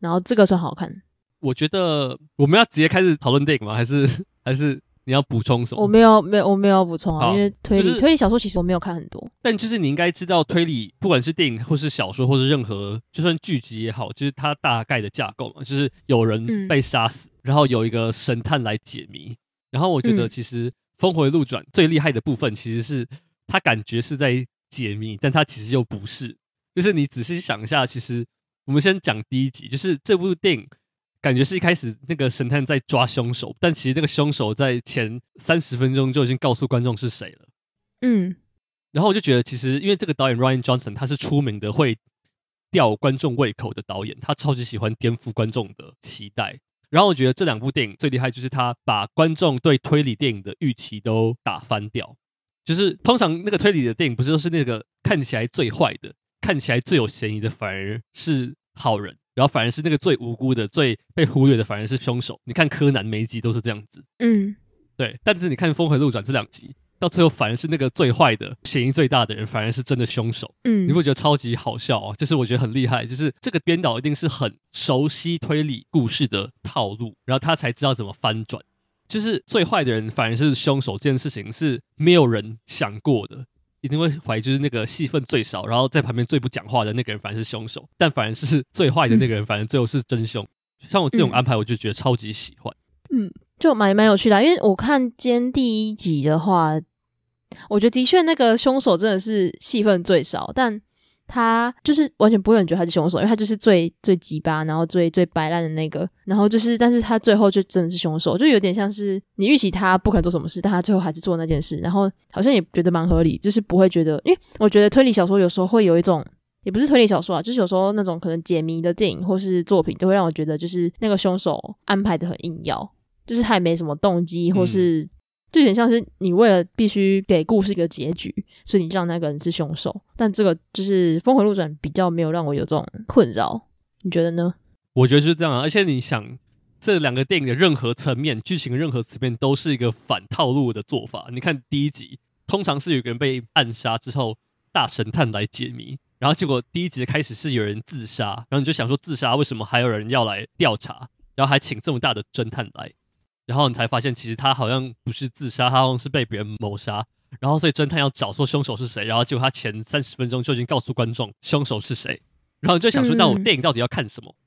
然后这个算好看。我觉得我们要直接开始讨论电影吗？还是 还是？你要补充什么？我没有，没有，我没有要补充啊。因为推理、就是、推理小说其实我没有看很多。但就是你应该知道，推理不管是电影或是小说，或是任何就算剧集也好，就是它大概的架构嘛，就是有人被杀死，嗯、然后有一个神探来解谜。然后我觉得其实峰回路转最厉害的部分，其实是他感觉是在解谜，但他其实又不是。就是你仔细想一下，其实我们先讲第一集，就是这部电影。感觉是一开始那个神探在抓凶手，但其实那个凶手在前三十分钟就已经告诉观众是谁了。嗯，然后我就觉得，其实因为这个导演 Ryan Johnson 他是出名的会吊观众胃口的导演，他超级喜欢颠覆观众的期待。然后我觉得这两部电影最厉害就是他把观众对推理电影的预期都打翻掉。就是通常那个推理的电影不是都是那个看起来最坏的、看起来最有嫌疑的，反而是好人。然后反而是那个最无辜的、最被忽略的，反而是凶手。你看柯南每一集都是这样子，嗯，对。但是你看《峰回路转》这两集，到最后反而是那个最坏的、嫌疑最大的人，反而是真的凶手。嗯，你会觉得超级好笑啊！就是我觉得很厉害，就是这个编导一定是很熟悉推理故事的套路，然后他才知道怎么翻转。就是最坏的人反而是凶手这件事情是没有人想过的。一定会怀疑，就是那个戏份最少，然后在旁边最不讲话的那个人反而是凶手，但反而是最坏的那个人，反而最后是真凶。像我这种安排，我就觉得超级喜欢。嗯，就蛮蛮有趣的，因为我看今天第一集的话，我觉得的确那个凶手真的是戏份最少，但。他就是完全不会有人觉得他是凶手，因为他就是最最鸡巴，然后最最白烂的那个，然后就是，但是他最后就真的是凶手，就有点像是你预期他不可能做什么事，但他最后还是做那件事，然后好像也觉得蛮合理，就是不会觉得，因为我觉得推理小说有时候会有一种，也不是推理小说啊，就是有时候那种可能解谜的电影或是作品，都会让我觉得就是那个凶手安排的很硬要，就是他也没什么动机或是。就有点像是你为了必须给故事一个结局，所以你让那个人是凶手。但这个就是峰回路转比较没有让我有这种困扰，你觉得呢？我觉得是这样啊。而且你想，这两个电影的任何层面、剧情的任何层面都是一个反套路的做法。你看第一集，通常是有个人被暗杀之后，大神探来解谜，然后结果第一集的开始是有人自杀，然后你就想说自杀为什么还有人要来调查，然后还请这么大的侦探来。然后你才发现，其实他好像不是自杀，他好像是被别人谋杀。然后所以侦探要找说凶手是谁，然后结果他前三十分钟就已经告诉观众凶手是谁。然后你就想说，那我电影到底要看什么？嗯、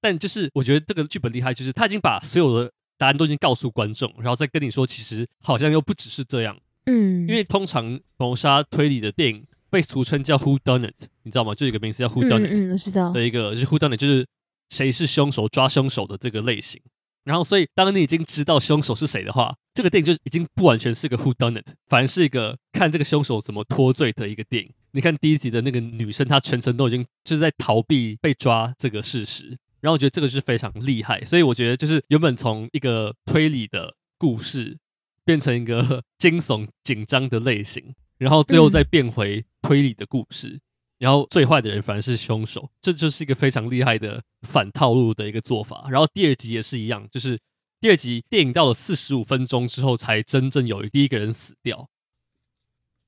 但就是我觉得这个剧本厉害，就是他已经把所有的答案都已经告诉观众，然后再跟你说，其实好像又不只是这样。嗯，因为通常谋杀推理的电影被俗称叫 Who Done It，你知道吗？就有一个名词叫 Who Done It，嗯，嗯，知道的一个就是 Who Done It，就是谁是凶手、抓凶手的这个类型。然后，所以当你已经知道凶手是谁的话，这个电影就已经不完全是个 Who Done It，反而是一个看这个凶手怎么脱罪的一个电影。你看第一集的那个女生，她全程都已经就是在逃避被抓这个事实。然后我觉得这个是非常厉害，所以我觉得就是原本从一个推理的故事变成一个惊悚紧张的类型，然后最后再变回推理的故事。嗯然后最坏的人反而是凶手，这就是一个非常厉害的反套路的一个做法。然后第二集也是一样，就是第二集电影到了四十五分钟之后才真正有第一个人死掉，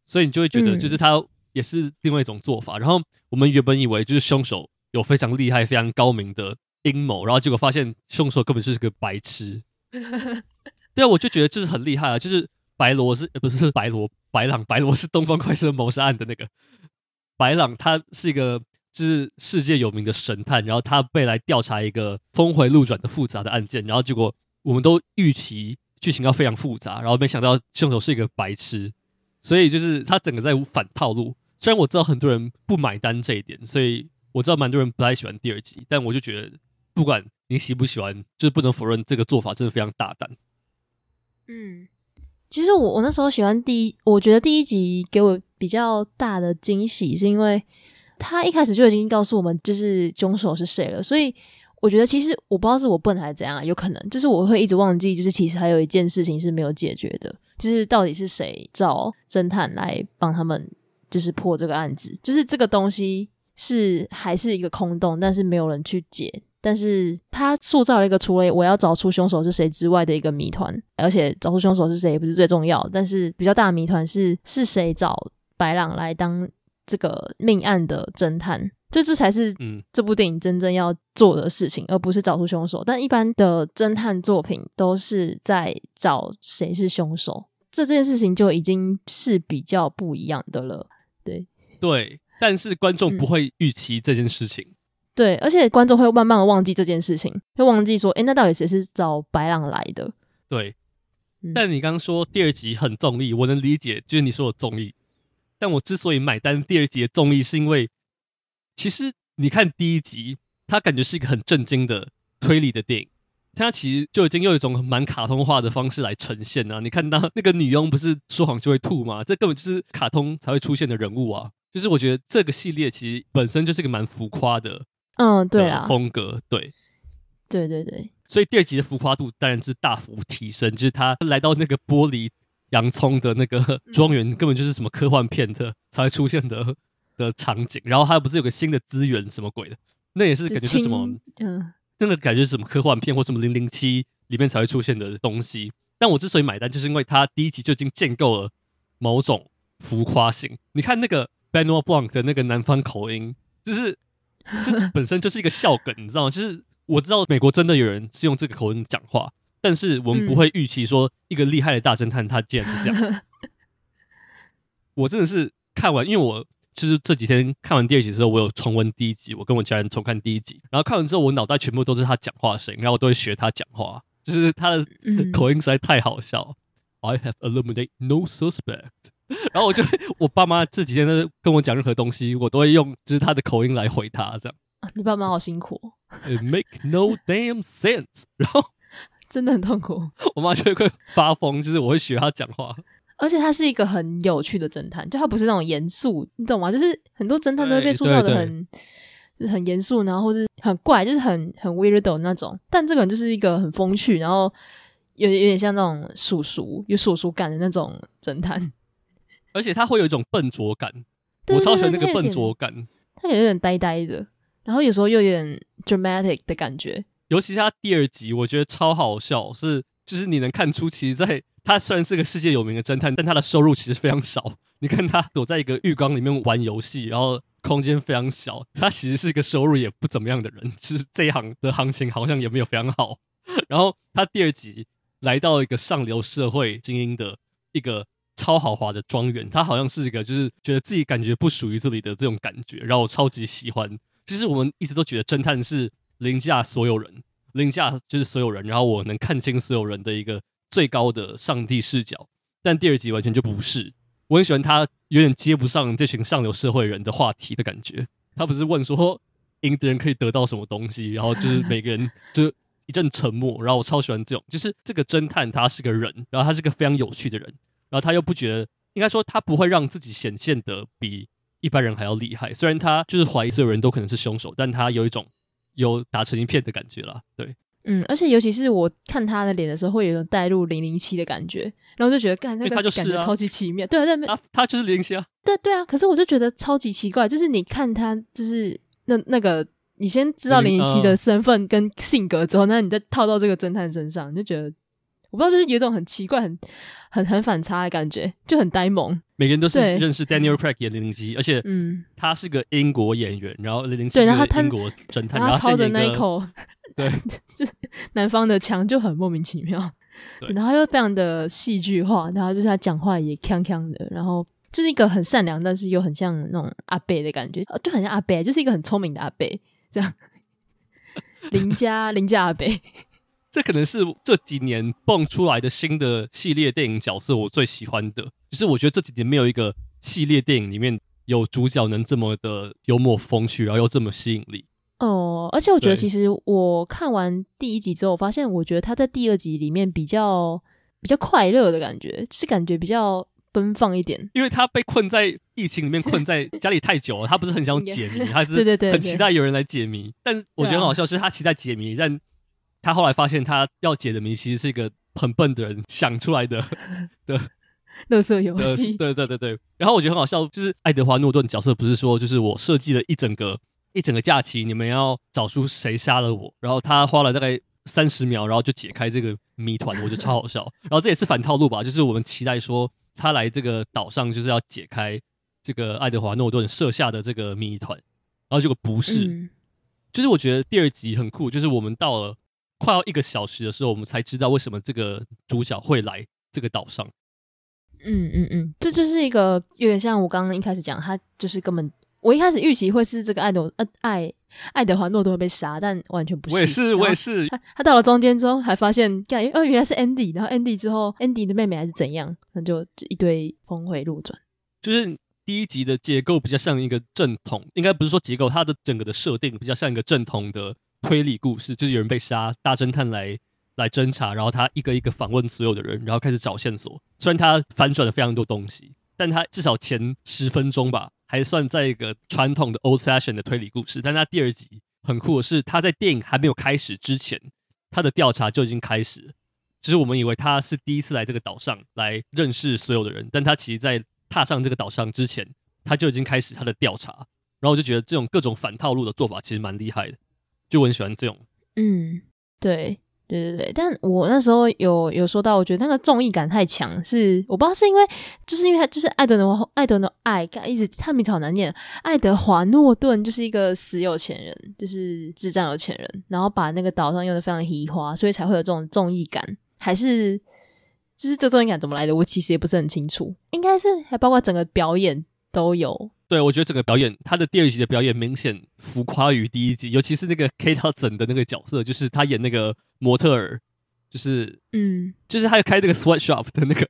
所以你就会觉得就是他也是另外一种做法。嗯、然后我们原本以为就是凶手有非常厉害、非常高明的阴谋，然后结果发现凶手根本就是个白痴。对啊，我就觉得这是很厉害啊！就是白罗是不是白罗白狼？白罗是东方快车谋杀案的那个。白朗他是一个就是世界有名的神探，然后他被来调查一个峰回路转的复杂的案件，然后结果我们都预期剧情要非常复杂，然后没想到凶手是一个白痴，所以就是他整个在反套路。虽然我知道很多人不买单这一点，所以我知道蛮多人不太喜欢第二集，但我就觉得不管你喜不喜欢，就是不能否认这个做法真的非常大胆。嗯。其实我我那时候喜欢第一，我觉得第一集给我比较大的惊喜，是因为他一开始就已经告诉我们就是凶手是谁了，所以我觉得其实我不知道是我笨还是怎样，有可能就是我会一直忘记，就是其实还有一件事情是没有解决的，就是到底是谁找侦探来帮他们就是破这个案子，就是这个东西是还是一个空洞，但是没有人去解。但是他塑造了一个除了我要找出凶手是谁之外的一个谜团，而且找出凶手是谁也不是最重要，但是比较大的谜团是是谁找白朗来当这个命案的侦探，就这才是这部电影真正要做的事情，而不是找出凶手。但一般的侦探作品都是在找谁是凶手，这这件事情就已经是比较不一样的了。对对，但是观众不会预期这件事情。嗯对，而且观众会慢慢的忘记这件事情，会忘记说，诶，那到底谁是找白狼来的？对，但你刚刚说第二集很综艺，我能理解，就是你说的综艺。但我之所以买单第二集的综艺，是因为其实你看第一集，它感觉是一个很震惊的推理的电影，它其实就已经用一种蛮卡通化的方式来呈现啊。你看到那个女佣不是说谎就会吐吗？这根本就是卡通才会出现的人物啊。就是我觉得这个系列其实本身就是一个蛮浮夸的。嗯，对啊，风格对，对对对，所以第二集的浮夸度当然是大幅提升。就是他来到那个玻璃洋葱的那个庄园，根本就是什么科幻片的才会出现的的场景。然后他不是有个新的资源什么鬼的，那也是感觉是什么，嗯，那个感觉是什么科幻片或什么零零七里面才会出现的东西。但我之所以买单，就是因为他第一集就已经建构了某种浮夸性。你看那个 Benoit Blanc 的那个南方口音，就是。这本身就是一个笑梗，你知道吗？就是我知道美国真的有人是用这个口音讲话，但是我们不会预期说一个厉害的大侦探他竟然是这样。我真的是看完，因为我就是这几天看完第二集之后，我有重温第一集，我跟我家人重看第一集，然后看完之后，我脑袋全部都是他讲话的声音，然后我都会学他讲话，就是他的口音实在太好笑。嗯、I have eliminated no suspect，然后我就 我爸妈这几天都跟我讲任何东西，我都会用就是他的口音来回他，这样。啊，你爸妈好辛苦。It make no damn sense，然后 真的很痛苦。我妈就会发疯，就是我会学他讲话。而且他是一个很有趣的侦探，就他不是那种严肃，你懂吗？就是很多侦探都会被塑造的很，就是很严肃，然后或是很怪，就是很很 weirdo 那种。但这个人就是一个很风趣，然后有有点像那种叔叔，有叔叔感的那种侦探。而且他会有一种笨拙感，我超喜欢那个笨拙感。他也有点呆呆的，然后有时候又有点 dramatic 的感觉。尤其是他第二集，我觉得超好笑，是就是你能看出，其实，在。他虽然是个世界有名的侦探，但他的收入其实非常少。你看他躲在一个浴缸里面玩游戏，然后空间非常小。他其实是一个收入也不怎么样的人，就是这一行的行情好像也没有非常好。然后他第二集来到一个上流社会精英的一个超豪华的庄园，他好像是一个就是觉得自己感觉不属于这里的这种感觉，然后我超级喜欢。其实我们一直都觉得侦探是凌驾所有人，凌驾就是所有人，然后我能看清所有人的一个。最高的上帝视角，但第二集完全就不是。我很喜欢他有点接不上这群上流社会人的话题的感觉。他不是问说赢的人可以得到什么东西，然后就是每个人就一阵沉默。然后我超喜欢这种，就是这个侦探他是个人，然后他是个非常有趣的人，然后他又不觉得，应该说他不会让自己显现的比一般人还要厉害。虽然他就是怀疑所有人都可能是凶手，但他有一种有打成一片的感觉啦。对。嗯，而且尤其是我看他的脸的时候，会有一种带入零零七的感觉，然后就觉得，干那个感觉超级奇妙。对啊，对啊，他就是零零七啊。对对啊，可是我就觉得超级奇怪，就是你看他，就是那那个，你先知道零零七的身份跟性格之后，那你再套到这个侦探身上，你就觉得。我不知道，就是有一种很奇怪、很很很反差的感觉，就很呆萌。每个人都是认识 Daniel Craig 演零零七，而且嗯，他是个英国演员，然后零零七是英国侦探，然后他操着那一口 对，是南方的腔，就很莫名其妙。然后又非常的戏剧化，然后就是他讲话也锵锵的，然后就是一个很善良，但是又很像那种阿贝的感觉，就很像阿贝，就是一个很聪明的阿贝，这样 邻家邻家阿伯。这可能是这几年蹦出来的新的系列电影角色，我最喜欢的。就是我觉得这几年没有一个系列电影里面有主角能这么的幽默风趣，然后又这么吸引力。哦，而且我觉得其实我看完第一集之后，我发现我觉得他在第二集里面比较比较快乐的感觉，就是感觉比较奔放一点。因为他被困在疫情里面，困在家里太久了，他不是很想解谜，他是很期待有人来解谜。但我觉得很好笑，是他期待解谜，但。他后来发现，他要解的谜其实是一个很笨的人想出来的 的乐色游戏。对对对对。然后我觉得很好笑，就是爱德华诺顿角色不是说，就是我设计了一整个一整个假期，你们要找出谁杀了我。然后他花了大概三十秒，然后就解开这个谜团，我觉得超好笑。然后这也是反套路吧，就是我们期待说他来这个岛上就是要解开这个爱德华诺顿设下的这个谜团，然后结果不是。嗯、就是我觉得第二集很酷，就是我们到了。快要一个小时的时候，我们才知道为什么这个主角会来这个岛上。嗯嗯嗯，这就是一个有点像我刚刚一开始讲，他就是根本我一开始预期会是这个爱德呃爱爱德华诺都会被杀，但完全不是。我也是，我也是。他他到了中间之后，还发现，干哦，原来是 Andy，然后 Andy 之后，Andy 的妹妹还是怎样，那就就一堆峰回路转。就是第一集的结构比较像一个正统，应该不是说结构，它的整个的设定比较像一个正统的。推理故事就是有人被杀，大侦探来来侦查，然后他一个一个访问所有的人，然后开始找线索。虽然他反转了非常多东西，但他至少前十分钟吧，还算在一个传统的 old fashion 的推理故事。但他第二集很酷的是，他在电影还没有开始之前，他的调查就已经开始了。就是我们以为他是第一次来这个岛上来认识所有的人，但他其实在踏上这个岛上之前，他就已经开始他的调查。然后我就觉得这种各种反套路的做法其实蛮厉害的。就我很喜欢这种，嗯，对，对对对，但我那时候有有说到，我觉得那个综艺感太强，是我不知道是因为，就是因为他就是爱德的爱德的爱，一直他名字好难念，爱德华诺顿就是一个死有钱人，就是智障有钱人，然后把那个岛上用的非常虚华，所以才会有这种综艺感，还是就是这综艺感怎么来的？我其实也不是很清楚，应该是还包括整个表演都有。对，我觉得整个表演，他的第二集的表演明显浮夸于第一集，尤其是那个 Kate Hudson 的那个角色，就是他演那个模特儿，就是嗯，就是他开那个 sweatshop 的那个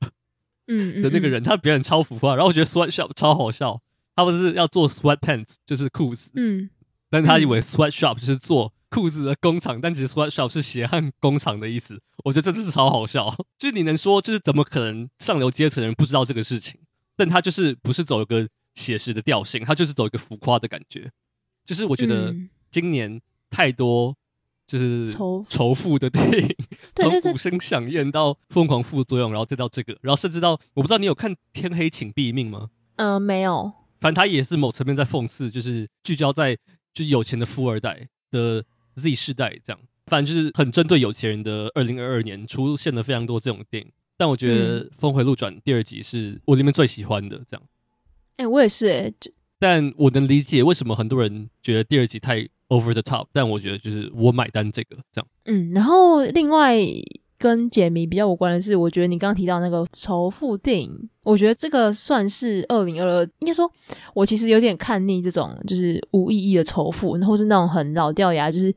嗯的那个人，他表演超浮夸，然后我觉得 sweatshop 超好笑，他不是要做 sweatpants 就是裤子，嗯，但他以为 sweatshop 就是做裤子的工厂，但其实 sweatshop 是血汗工厂的意思，我觉得真的是超好笑，就是你能说就是怎么可能上流阶层的人不知道这个事情，但他就是不是走一个。写实的调性，它就是走一个浮夸的感觉，就是我觉得今年太多就是仇仇富的电影，从《鼓声响宴》到《疯狂副作用》，然后再到这个，然后甚至到我不知道你有看《天黑请闭命》吗？嗯、呃，没有。反正他也是某层面在讽刺，就是聚焦在就是有钱的富二代的 Z 世代这样，反正就是很针对有钱人的。二零二二年出现了非常多这种电影，但我觉得《峰回路转》第二集是我里面最喜欢的这样。哎、欸，我也是哎、欸，但我能理解为什么很多人觉得第二集太 over the top，但我觉得就是我买单这个这样。嗯，然后另外跟解谜比较有关的是，我觉得你刚刚提到那个仇富电影，我觉得这个算是二零二二，应该说，我其实有点看腻这种就是无意义的仇富，然后是那种很老掉牙，就是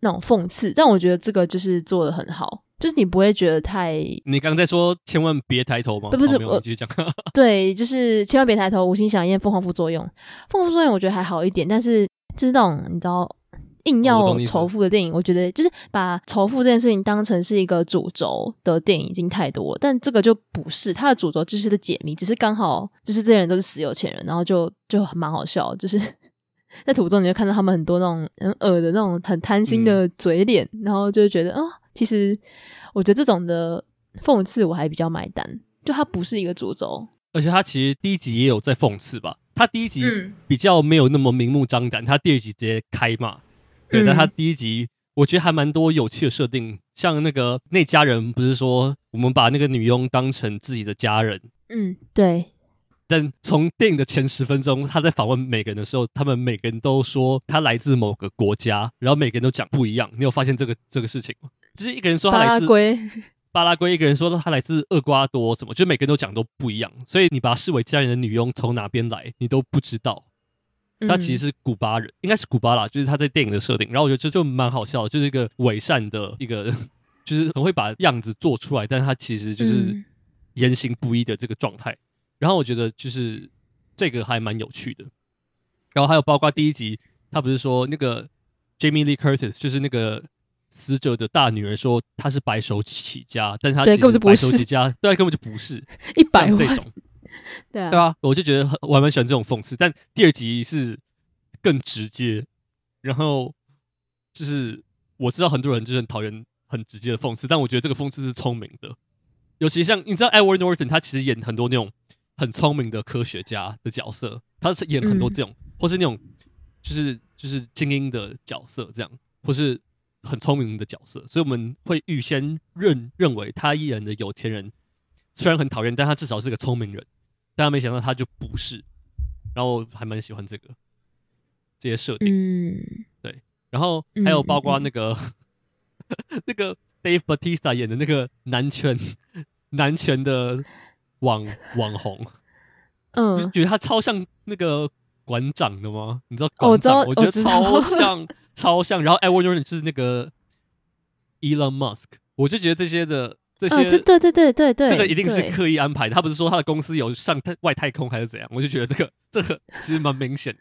那种讽刺，但我觉得这个就是做的很好。就是你不会觉得太……你刚在说千万别抬头吗？不，不是，我继续讲。对，就是千万别抬头，无心响宴，疯狂副作用，凤凰副作用，我觉得还好一点。但是就是那种你知道，硬要仇富的电影，我，我觉得就是把仇富这件事情当成是一个主轴的电影已经太多。但这个就不是，它的主轴就是的解谜，只是刚好就是这些人都是死有钱人，然后就就蛮好笑。就是 在途中你就看到他们很多那种很恶的那种很贪心的嘴脸，嗯、然后就觉得啊。哦其实，我觉得这种的讽刺我还比较买单，就它不是一个主轴，而且他其实第一集也有在讽刺吧。他第一集比较没有那么明目张胆，他第二集直接开骂。对，但他第一集我觉得还蛮多有趣的设定，像那个那家人不是说我们把那个女佣当成自己的家人，嗯，对。但从电影的前十分钟，他在访问每个人的时候，他们每个人都说他来自某个国家，然后每个人都讲不一样。你有发现这个这个事情吗？就是一个人说他来自巴拉圭，一个人说他来自厄瓜多，什么，就每个人都讲都不一样。所以你把他视为家人的女佣从哪边来，你都不知道。他其实是古巴人，嗯、应该是古巴啦，就是他在电影的设定。然后我觉得这就蛮好笑的，就是一个伪善的一个，就是很会把样子做出来，但是他其实就是言行不一的这个状态。然后我觉得就是这个还蛮有趣的。然后还有包括第一集，他不是说那个 Jamie Lee Curtis 就是那个。死者的大女儿说她是白手起家，但她其实白手起家，对，根本就不是 一百万这种，对啊，对啊，我就觉得我还蛮喜欢这种讽刺。但第二集是更直接，然后就是我知道很多人就是很讨厌很直接的讽刺，但我觉得这个讽刺是聪明的。尤其像你知道 Edward Norton，他其实演很多那种很聪明的科学家的角色，他是演很多这种，嗯、或是那种就是就是精英的角色这样，或是。很聪明的角色，所以我们会预先认认为他依然的有钱人，虽然很讨厌，但他至少是个聪明人。但他没想到他就不是，然后还蛮喜欢这个这些设定。嗯，对。然后还有包括那个、嗯、那个 Dave Bautista 演的那个男权 男权的网网红，嗯，就觉得他超像那个馆长的吗？你知道馆长？我，我觉得超像。超像，然后 Edward Norton 是那个 Elon Musk，我就觉得这些的这些，对对对对对对，这个一定是刻意安排的。他不是说他的公司有上太外太空还是怎样？我就觉得这个这个其实蛮明显，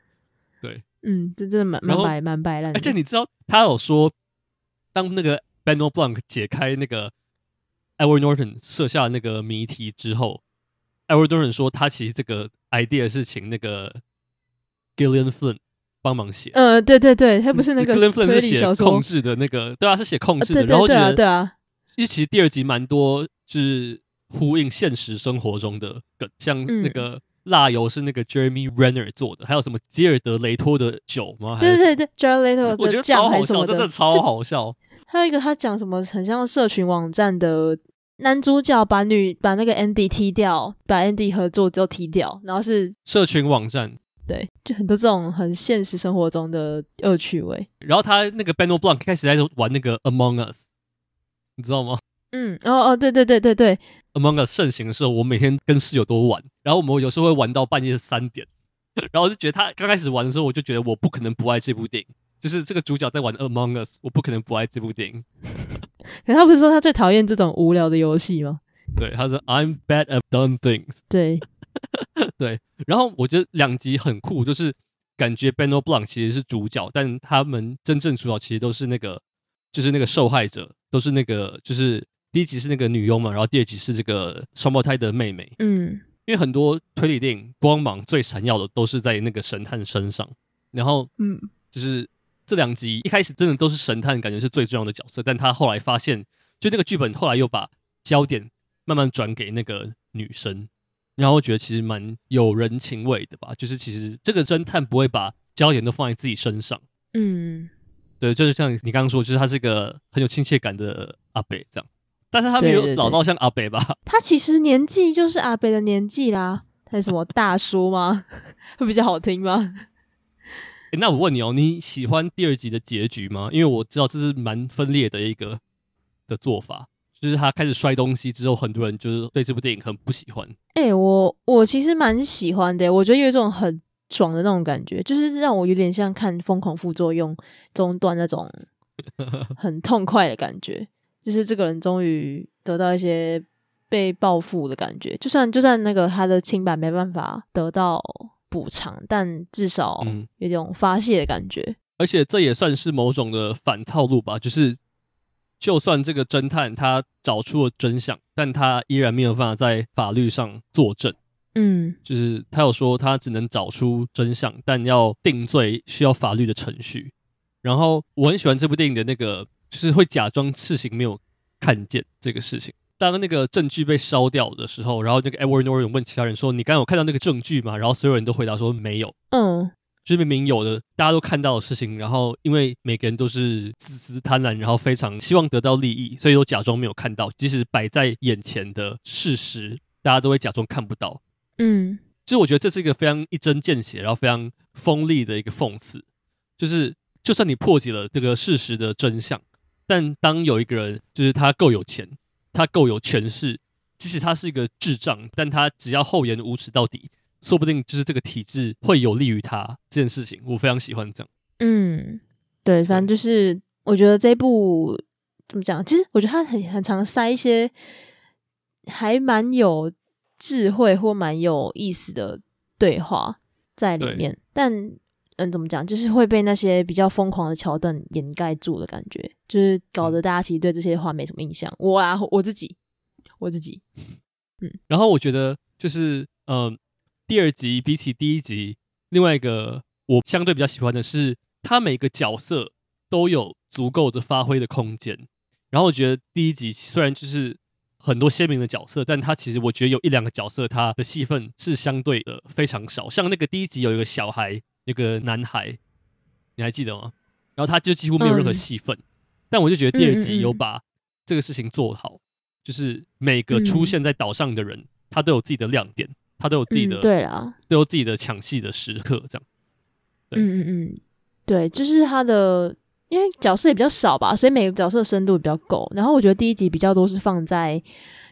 对，嗯，这真的蛮蛮白蛮白烂。而且你知道他有说，当那个 Benoit Blanc 解开那个 Edward Norton 设下那个谜题之后，Edward Norton 说他其实这个 idea 是请那个 Gillian Flynn。帮忙写，呃，对对对，他不是那个 Gillian Flynn，是写控制的那个，对啊，是写控制的。然后觉得，对啊，因为其实第二集蛮多，就是呼应现实生活中的梗，像那个辣油是那个 Jeremy Renner 做的，还有什么吉尔德雷托的酒吗？对对对，Jared Leto，我觉得超好笑，真的超好笑。还有一个他讲什么很像社群网站的男主角把女把那个 Andy 踢掉，把 Andy 合作都踢掉，然后是社群网站。对，就很多这种很现实生活中的恶趣味。然后他那个 Blanc 开始在玩那个 Among Us，你知道吗？嗯，哦哦，对对对对对，Among Us 盛行的时候，我每天跟室友都玩，然后我们有时候会玩到半夜三点，然后我就觉得他刚开始玩的时候，我就觉得我不可能不爱这部电影，就是这个主角在玩 Among Us，我不可能不爱这部电影。可他不是说他最讨厌这种无聊的游戏吗？对，他说 I'm bad at done things。对，对，然后我觉得两集很酷，就是感觉 Benoit Blanc 其实是主角，但他们真正主角其实都是那个，就是那个受害者，都是那个，就是第一集是那个女佣嘛，然后第二集是这个双胞胎的妹妹。嗯，因为很多推理电影光芒最闪耀的都是在那个神探身上，然后嗯，就是这两集一开始真的都是神探，感觉是最重要的角色，但他后来发现，就那个剧本后来又把焦点。慢慢转给那个女生，然后我觉得其实蛮有人情味的吧。就是其实这个侦探不会把焦点都放在自己身上，嗯，对，就是像你刚刚说，就是他是个很有亲切感的阿北这样，但是他没有老到像阿北吧？对对对，他其实年纪就是阿北的年纪啦，他是什么大叔吗？会比较好听吗？欸，那我问你哦，你喜欢第二集的结局吗？因为我知道这是蛮分裂的一个的做法。就是他开始摔东西之后，很多人就是对这部电影很不喜欢。哎、欸，我我其实蛮喜欢的，我觉得有一种很爽的那种感觉，就是让我有点像看《疯狂副作用》中段那种 很痛快的感觉。就是这个人终于得到一些被报复的感觉，就算就算那个他的清白没办法得到补偿，但至少有种发泄的感觉、嗯。而且这也算是某种的反套路吧，就是。就算这个侦探他找出了真相，但他依然没有办法在法律上作证。嗯，就是他有说他只能找出真相，但要定罪需要法律的程序。然后我很喜欢这部电影的那个，就是会假装事情没有看见这个事情。当那个证据被烧掉的时候，然后那个 Edward Norton 问其他人说：“你刚刚有看到那个证据吗？”然后所有人都回答说：“没有。”嗯。就是明明有的，大家都看到的事情，然后因为每个人都是自私贪婪，然后非常希望得到利益，所以都假装没有看到。即使摆在眼前的事实，大家都会假装看不到。嗯，就是我觉得这是一个非常一针见血，然后非常锋利的一个讽刺。就是就算你破解了这个事实的真相，但当有一个人就是他够有钱，他够有权势，即使他是一个智障，但他只要厚颜无耻到底。说不定就是这个体制会有利于他这件事情，我非常喜欢这样。嗯，对，反正就是我觉得这一部怎么讲？其实我觉得他很很常塞一些还蛮有智慧或蛮有意思的对话在里面，但嗯，怎么讲？就是会被那些比较疯狂的桥段掩盖住的感觉，就是搞得大家其实对这些话没什么印象。我啊，我自己，我自己，嗯。然后我觉得就是嗯。呃第二集比起第一集，另外一个我相对比较喜欢的是，他每个角色都有足够的发挥的空间。然后我觉得第一集虽然就是很多鲜明的角色，但他其实我觉得有一两个角色他的戏份是相对的非常少。像那个第一集有一个小孩，有个男孩，你还记得吗？然后他就几乎没有任何戏份，嗯、但我就觉得第二集有把这个事情做好，嗯、就是每个出现在岛上的人，嗯、他都有自己的亮点。他都有自己的、嗯、对啊，都有自己的抢戏的时刻，这样。嗯嗯嗯，对，就是他的，因为角色也比较少吧，所以每个角色深度比较够。然后我觉得第一集比较多是放在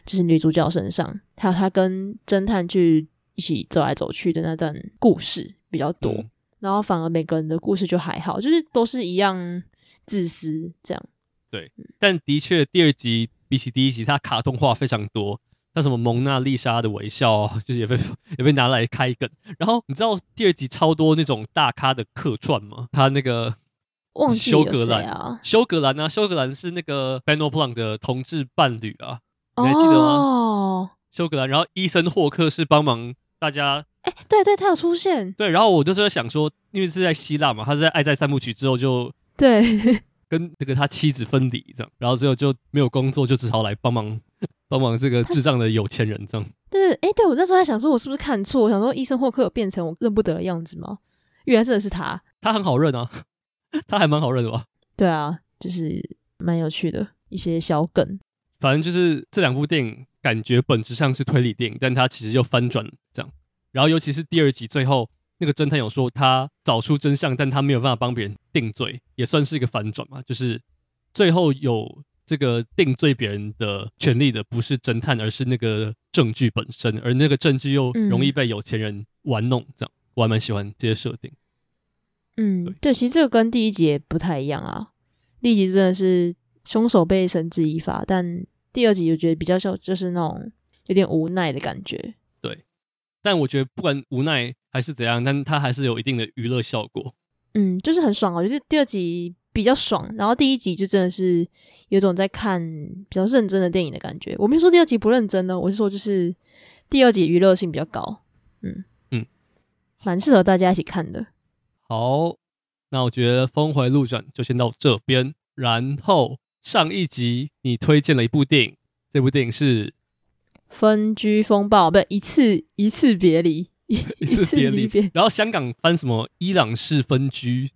就是女主角身上，还有她跟侦探去一起走来走去的那段故事比较多。嗯、然后反而每个人的故事就还好，就是都是一样自私这样。对，但的确第二集比起第一集，它卡通化非常多。那什么蒙娜丽莎的微笑啊，就是也被 也被拿来开梗。然后你知道第二集超多那种大咖的客串吗？他那个忘记了谁啊？休格兰啊，休格兰是那个 Benoit Blanc 的同志伴侣啊，你还记得吗？哦，休格兰。然后伊森霍克是帮忙大家，哎，对对，他有出现。对，然后我就是在想说，因为是在希腊嘛，他是在《爱在三部曲》之后就对跟那个他妻子分离这样，然后之后就没有工作，就只好来帮忙。帮忙这个智障的有钱人，这样对，哎，对我那时候还想说，我是不是看错？我想说，医生霍克有变成我认不得的样子吗？原来真的是他，他很好认啊，他还蛮好认的吧？对啊，就是蛮有趣的一些小梗。反正就是这两部电影，感觉本质上是推理电影，但他其实就翻转这样。然后尤其是第二集最后那个侦探有说他找出真相，但他没有办法帮别人定罪，也算是一个反转嘛。就是最后有。这个定罪别人的权利的不是侦探，而是那个证据本身，而那个证据又容易被有钱人玩弄，这样、嗯、我还蛮喜欢这些设定。嗯，对，对，其实这个跟第一集也不太一样啊。第一集真的是凶手被绳之以法，但第二集我觉得比较像就是那种有点无奈的感觉。对，但我觉得不管无奈还是怎样，但它还是有一定的娱乐效果。嗯，就是很爽啊，就是第二集比较爽，然后第一集就真的是有种在看比较认真的电影的感觉。我没说第二集不认真呢，我是说就是第二集娱乐性比较高。嗯嗯，蛮适合大家一起看的。好，那我觉得峰回路转就先到这边。然后上一集你推荐了一部电影，这部电影是《分居风暴》，不是一次一次别离，一次别离。然后香港翻什么伊朗式分居，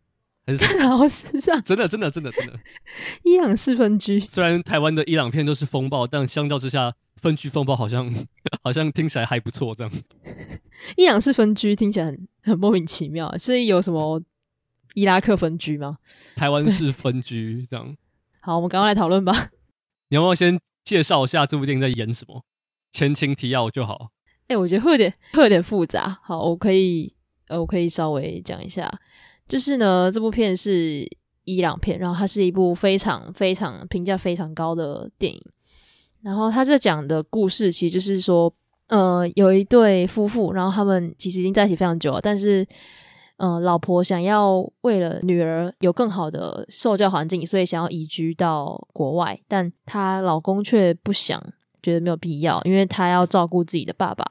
还是然后是这样？真的真的真的真的伊朗式分居。虽然台湾的伊朗片都是风暴，但相较之下，分居风暴好像 好像听起来还不错。这样，伊朗式分居听起来很。很莫名其妙，所以有什么伊拉克分居吗？台湾式分居这样。好，我们赶快来讨论吧。你要不要先介绍一下这部电影在演什么？前情提要就好。哎、欸，我觉得会有点会有点复杂。好，我可以呃，我可以稍微讲一下。就是呢，这部片是伊朗片，然后它是一部非常非常评价非常高的电影。然后它这讲的故事，其实就是说。呃，有一对夫妇，然后他们其实已经在一起非常久了，但是，呃，老婆想要为了女儿有更好的受教环境，所以想要移居到国外，但她老公却不想，觉得没有必要，因为他要照顾自己的爸爸，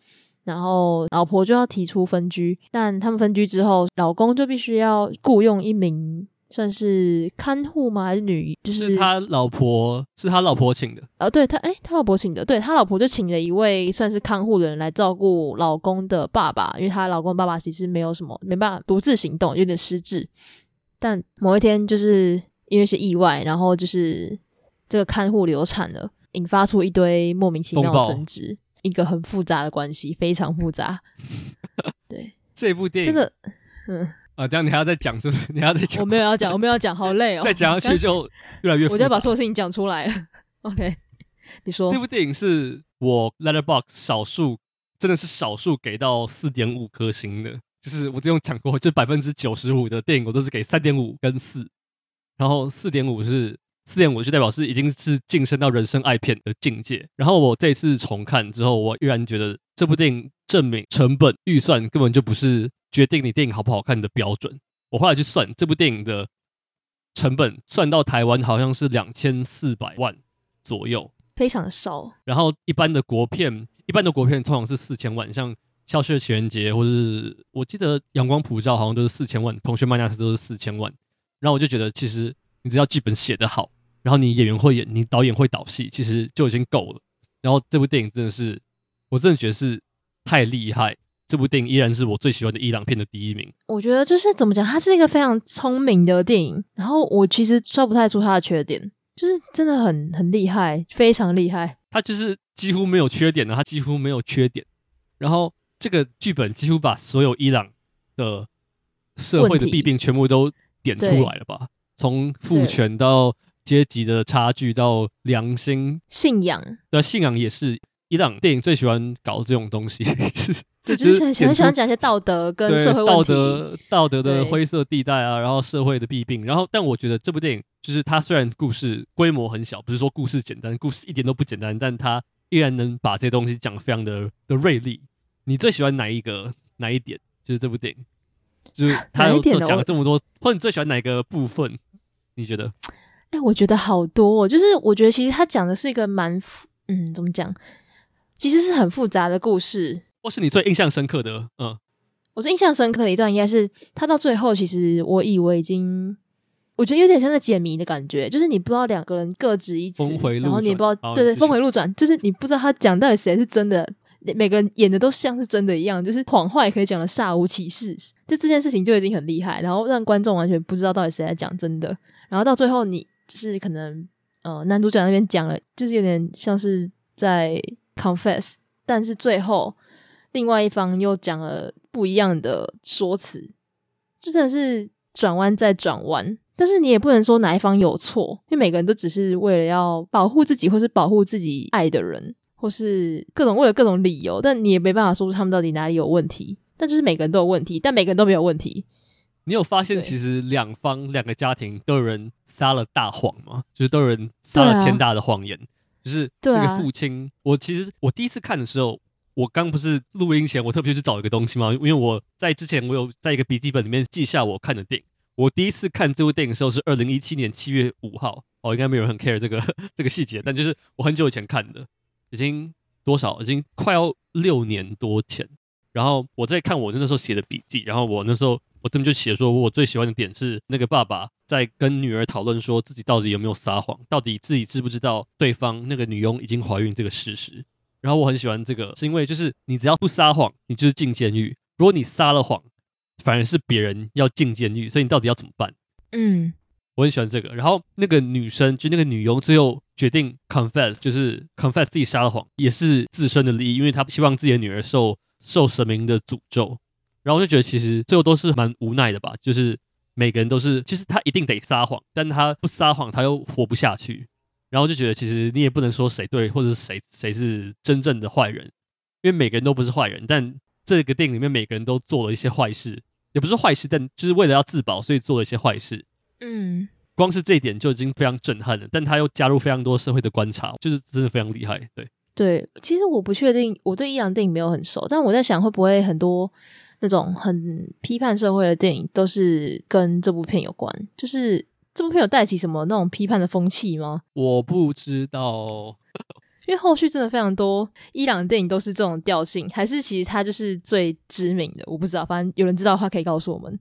然后老婆就要提出分居，但他们分居之后，老公就必须要雇佣一名。算是看护吗？还是女？就是，是他老婆，是他老婆请的。呃，对他，哎、欸，他老婆请的。对他老婆就请了一位算是看护的人来照顾老公的爸爸，因为她老公的爸爸其实没有什么，没办法独自行动，有点失智。但某一天，就是因为是意外，然后就是这个看护流产了，引发出一堆莫名其妙的争执。一个很复杂的关系，非常复杂。对，这部电影真的，嗯。啊，这样你还要再讲是不是？你还要再讲？我没有要讲，我没有要讲，好累哦。再讲下去就越来越复杂。我就要把所有事情讲出来了。OK，你说这部电影是我 Letterboxd 少数，真的是少数给到四点五颗星的。就是我之前讲过，就百分之九十五的电影我都是给三点五跟四，然后四点五是四点五就代表是已经是晋升到人生爱片的境界。然后我这次重看之后，我依然觉得这部电影证明成本预算根本就不是。决定你电影好不好看的标准，我后来去算这部电影的成本，算到台湾好像是两千四百万左右，非常少。然后一般的国片，一般的国片通常是四千万，像《消失的情人节》或是我记得《阳光普照》好像都是四千万，《同学麦娜丝》都是四千万。然后我就觉得，其实你只要剧本写得好，然后你演员会演，你导演会导戏，其实就已经够了。然后这部电影真的是，我真的觉得是太厉害。这部电影依然是我最喜欢的伊朗片的第一名。我觉得就是怎么讲，它是一个非常聪明的电影。然后我其实抓不太出它的缺点，就是真的很很厉害，非常厉害。它就是几乎没有缺点的，它几乎没有缺点。然后这个剧本几乎把所有伊朗的社会的弊病全部都点出来了吧？从父权到阶级的差距到良心、信仰，对，信仰也是伊朗电影最喜欢搞这种东西。是。对，就是很喜欢讲一些道德跟社会道德道德的灰色地带啊，然后社会的弊病，然后但我觉得这部电影就是它虽然故事规模很小，不是说故事简单，故事一点都不简单，但它依然能把这些东西讲得非常的的锐利。你最喜欢哪一个哪一点？就是这部电影，就是他有讲了这么多，或者你最喜欢哪一个部分？你觉得？哎，我觉得好多，哦就是我觉得其实他讲的是一个蛮嗯，怎么讲？其实是很复杂的故事。或是你最印象深刻的，嗯，我最印象深刻的一段应该是他到最后，其实我以为已经，我觉得有点像在解谜的感觉，就是你不知道两个人各执一词，然后你不知道，对对，峰回路转，就是你不知道他讲到底谁是真的，每个人演的都像是真的一样，就是谎话也可以讲的煞无其事，就这件事情就已经很厉害，然后让观众完全不知道到底谁在讲真的，然后到最后你就是可能，呃，男主角那边讲了，就是有点像是在 confess，但是最后。另外一方又讲了不一样的说辞，就真的是转弯再转弯，但是你也不能说哪一方有错，因为每个人都只是为了要保护自己，或是保护自己爱的人，或是各种为了各种理由，但你也没办法说出他们到底哪里有问题。但就是每个人都有问题，但每个人都没有问题。你有发现，其实两方两个家庭都有人撒了大谎吗？就是都有人撒了天大的谎言。就是那个父亲，我其实我第一次看的时候，我刚不是录音前，我特别去找一个东西嘛，因为我在之前我有在一个笔记本里面记下我看的电影。我第一次看这部电影的时候是二零一七年七月五号，哦，应该没有人很 care 这个 这个细节，但就是我很久以前看的，已经多少，已经快要六年多前。然后我在看我那时候写的笔记，然后我那时候我这边就写说，我最喜欢的点是那个爸爸在跟女儿讨论说自己到底有没有撒谎，到底自己知不知道对方那个女佣已经怀孕这个事实。然后我很喜欢这个，是因为就是你只要不撒谎，你就是进监狱；如果你撒了谎，反而是别人要进监狱，所以你到底要怎么办？嗯，我很喜欢这个。然后那个女生，就那个女佣，最后决定 confess，就是 confess 自己撒了谎，也是自身的利益，因为她希望自己的女儿受受神明的诅咒。然后我就觉得，其实最后都是蛮无奈的吧，就是每个人都是，其实他一定得撒谎，但他不撒谎，他又活不下去。然后就觉得，其实你也不能说谁对，或者是谁谁是真正的坏人，因为每个人都不是坏人，但。这个电影里面每个人都做了一些坏事，也不是坏事，但就是为了要自保，所以做了一些坏事。嗯，光是这一点就已经非常震撼了。但他又加入非常多社会的观察，就是真的非常厉害。对对，其实我不确定，我对伊朗电影没有很熟，但我在想会不会很多那种很批判社会的电影都是跟这部片有关？就是这部片有带起什么那种批判的风气吗？我不知道。因为后续真的非常多伊朗的电影都是这种调性，还是其实它就是最知名的？我不知道，反正有人知道的话可以告诉我们。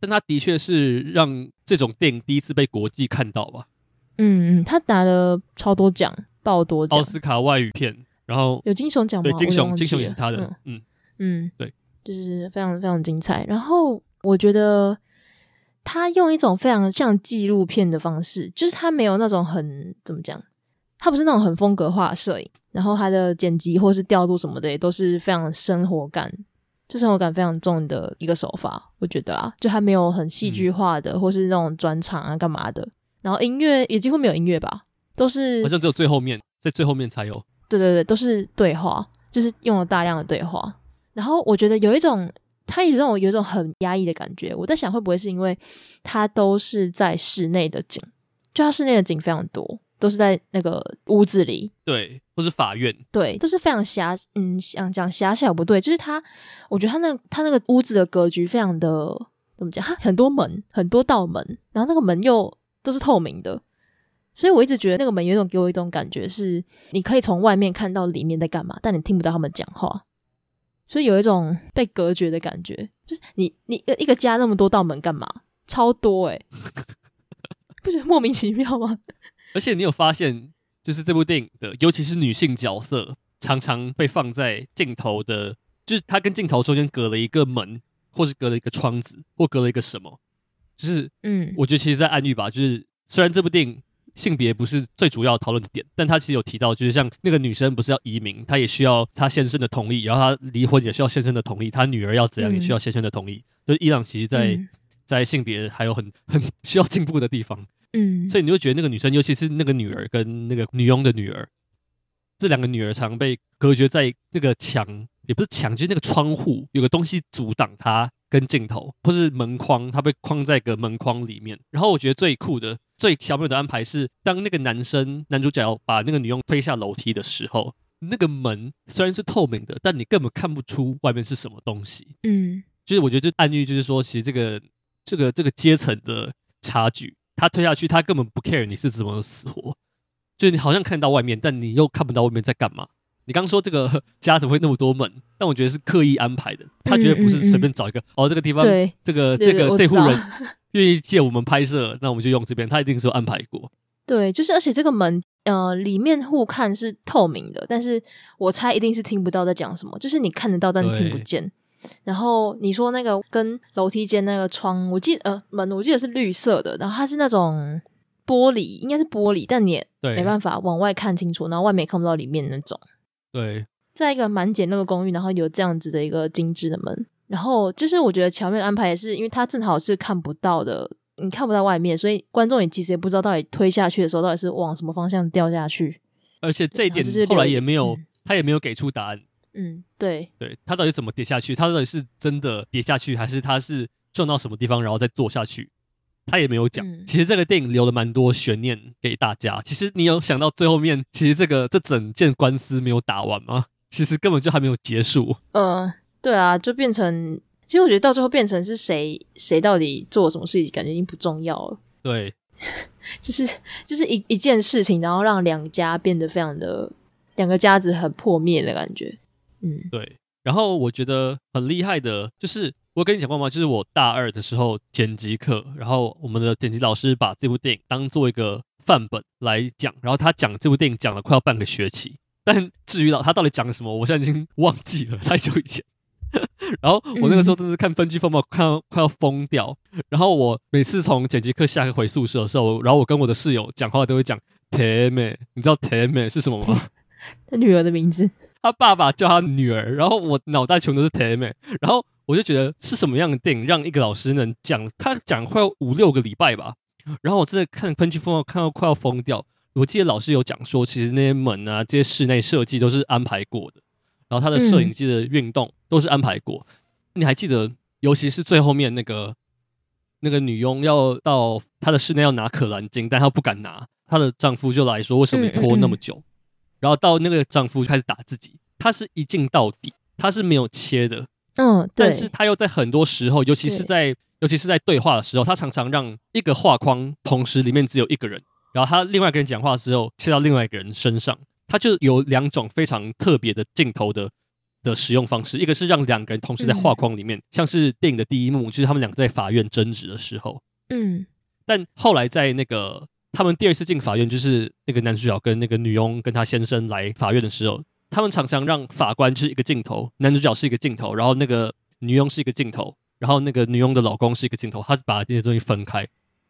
但他的确是让这种电影第一次被国际看到吧？嗯嗯，他拿了超多奖，爆多奖，奥斯卡外语片，然后有金熊奖吗？对，金熊，金熊也是他的。嗯嗯，嗯对，就是非常非常精彩。然后我觉得他用一种非常像纪录片的方式，就是他没有那种很怎么讲。他不是那种很风格化摄影，然后他的剪辑或是调度什么的也都是非常生活感，就生活感非常重的一个手法，我觉得啊，就还没有很戏剧化的，嗯、或是那种转场啊干嘛的，然后音乐也几乎没有音乐吧，都是好像只有最后面，在最后面才有，对对对，都是对话，就是用了大量的对话，然后我觉得有一种，它也让我有一种很压抑的感觉，我在想会不会是因为它都是在室内的景，就它室内的景非常多。都是在那个屋子里，对，或是法院，对，都是非常狭，嗯，想讲狭小不对，就是他，我觉得他那他那个屋子的格局非常的怎么讲？他很多门，很多道门，然后那个门又都是透明的，所以我一直觉得那个门有一种给我一种感觉是，你可以从外面看到里面在干嘛，但你听不到他们讲话，所以有一种 被隔绝的感觉，就是你你一个家那么多道门干嘛？超多诶、欸，不觉得莫名其妙吗？而且你有发现，就是这部电影的，尤其是女性角色，常常被放在镜头的，就是她跟镜头中间隔了一个门，或是隔了一个窗子，或隔了一个什么，就是，嗯，我觉得其实，在暗喻吧，就是虽然这部电影性别不是最主要讨论的点，但他其实有提到，就是像那个女生不是要移民，她也需要她先生的同意，然后她离婚也需要先生的同意，她女儿要怎样也需要先生的同意，嗯、就是伊朗其实在，在、嗯、在性别还有很很需要进步的地方。嗯，所以你就觉得那个女生，尤其是那个女儿跟那个女佣的女儿，这两个女儿常被隔绝在那个墙，也不是墙，就是那个窗户，有个东西阻挡她跟镜头，或是门框，她被框在个门框里面。然后我觉得最酷的、最巧妙的安排是，当那个男生男主角把那个女佣推下楼梯的时候，那个门虽然是透明的，但你根本看不出外面是什么东西。嗯，就是我觉得就暗喻，就是说，其实这个这个这个阶层的差距。他推下去，他根本不 care 你是怎么死活，就你好像看到外面，但你又看不到外面在干嘛。你刚刚说这个 家怎么会那么多门？但我觉得是刻意安排的，他绝对不是随便找一个、嗯嗯嗯、哦，这个地方，对这个这个这户人 愿意借我们拍摄，那我们就用这边。他一定是有安排过。对，就是而且这个门呃里面互看是透明的，但是我猜一定是听不到在讲什么，就是你看得到，但你听不见。然后你说那个跟楼梯间那个窗，我记得呃门，我记得是绿色的，然后它是那种玻璃，应该是玻璃，但你也没办法往外看清楚，然后外面也看不到里面那种。对，在一个蛮简陋的公寓，然后有这样子的一个精致的门，然后就是我觉得巧妙的安排也是，因为它正好是看不到的你看不到外面，所以观众也其实也不知道到底推下去的时候到底是往什么方向掉下去。而且这一点后来也没有，他也没有给出答案。嗯，对，对，他到底怎么跌下去？他到底是真的跌下去，还是他是撞到什么地方然后再坐下去？他也没有讲。嗯、其实这个电影留了蛮多悬念给大家。其实你有想到最后面，其实这个这整件官司没有打完吗？其实根本就还没有结束。呃，对啊，就变成，其实我觉得到最后变成是谁谁到底做了什么事情，感觉已经不重要了。对，就是就是一一件事情，然后让两家变得非常的两个家子很破灭的感觉。嗯，对。然后我觉得很厉害的，就是我跟你讲过吗？就是我大二的时候剪辑课，然后我们的剪辑老师把这部电影当做一个范本来讲，然后他讲这部电影讲了快要半个学期。但至于老他到底讲什么，我现在已经 忘记了，太久以前。然后我那个时候真是看分区风暴，看到快要疯掉。然后我每次从剪辑课下课回宿舍的时候，然后我跟我的室友讲话都会讲“甜美”，你知道“甜美”是什么吗？他女儿的名字。他爸爸叫他女儿，然后我脑袋全都是甜美。然后我就觉得是什么样的电影让一个老师能讲他讲快要五六个礼拜吧？然后我真的看喷气风暴看到快要疯掉。我记得老师有讲说，其实那些门啊，这些室内设计都是安排过的，然后他的摄影机的运动都是安排过。嗯、你还记得，尤其是最后面那个那个女佣要到她的室内要拿可兰经，但她不敢拿，她的丈夫就来说：“为什么你拖那么久？”嗯嗯嗯，然后到那个丈夫开始打自己，他是一镜到底，他是没有切的。嗯，对。但是他又在很多时候，尤其是在尤其是在对话的时候，他常常让一个画框同时里面只有一个人。然后他另外一个人讲话的时候切到另外一个人身上，他就有两种非常特别的镜头的的使用方式，一个是让两个人同时在画框里面，嗯、像是电影的第一幕，就是他们两个在法院争执的时候，嗯，但后来在那个他们第二次进法院，就是那个男主角跟那个女佣跟他先生来法院的时候，他们常常让法官就是一个镜头，男主角是一个镜头，然后那个女佣是一个镜头，然后那个女佣的老公是一个镜头，他把这些东西分开，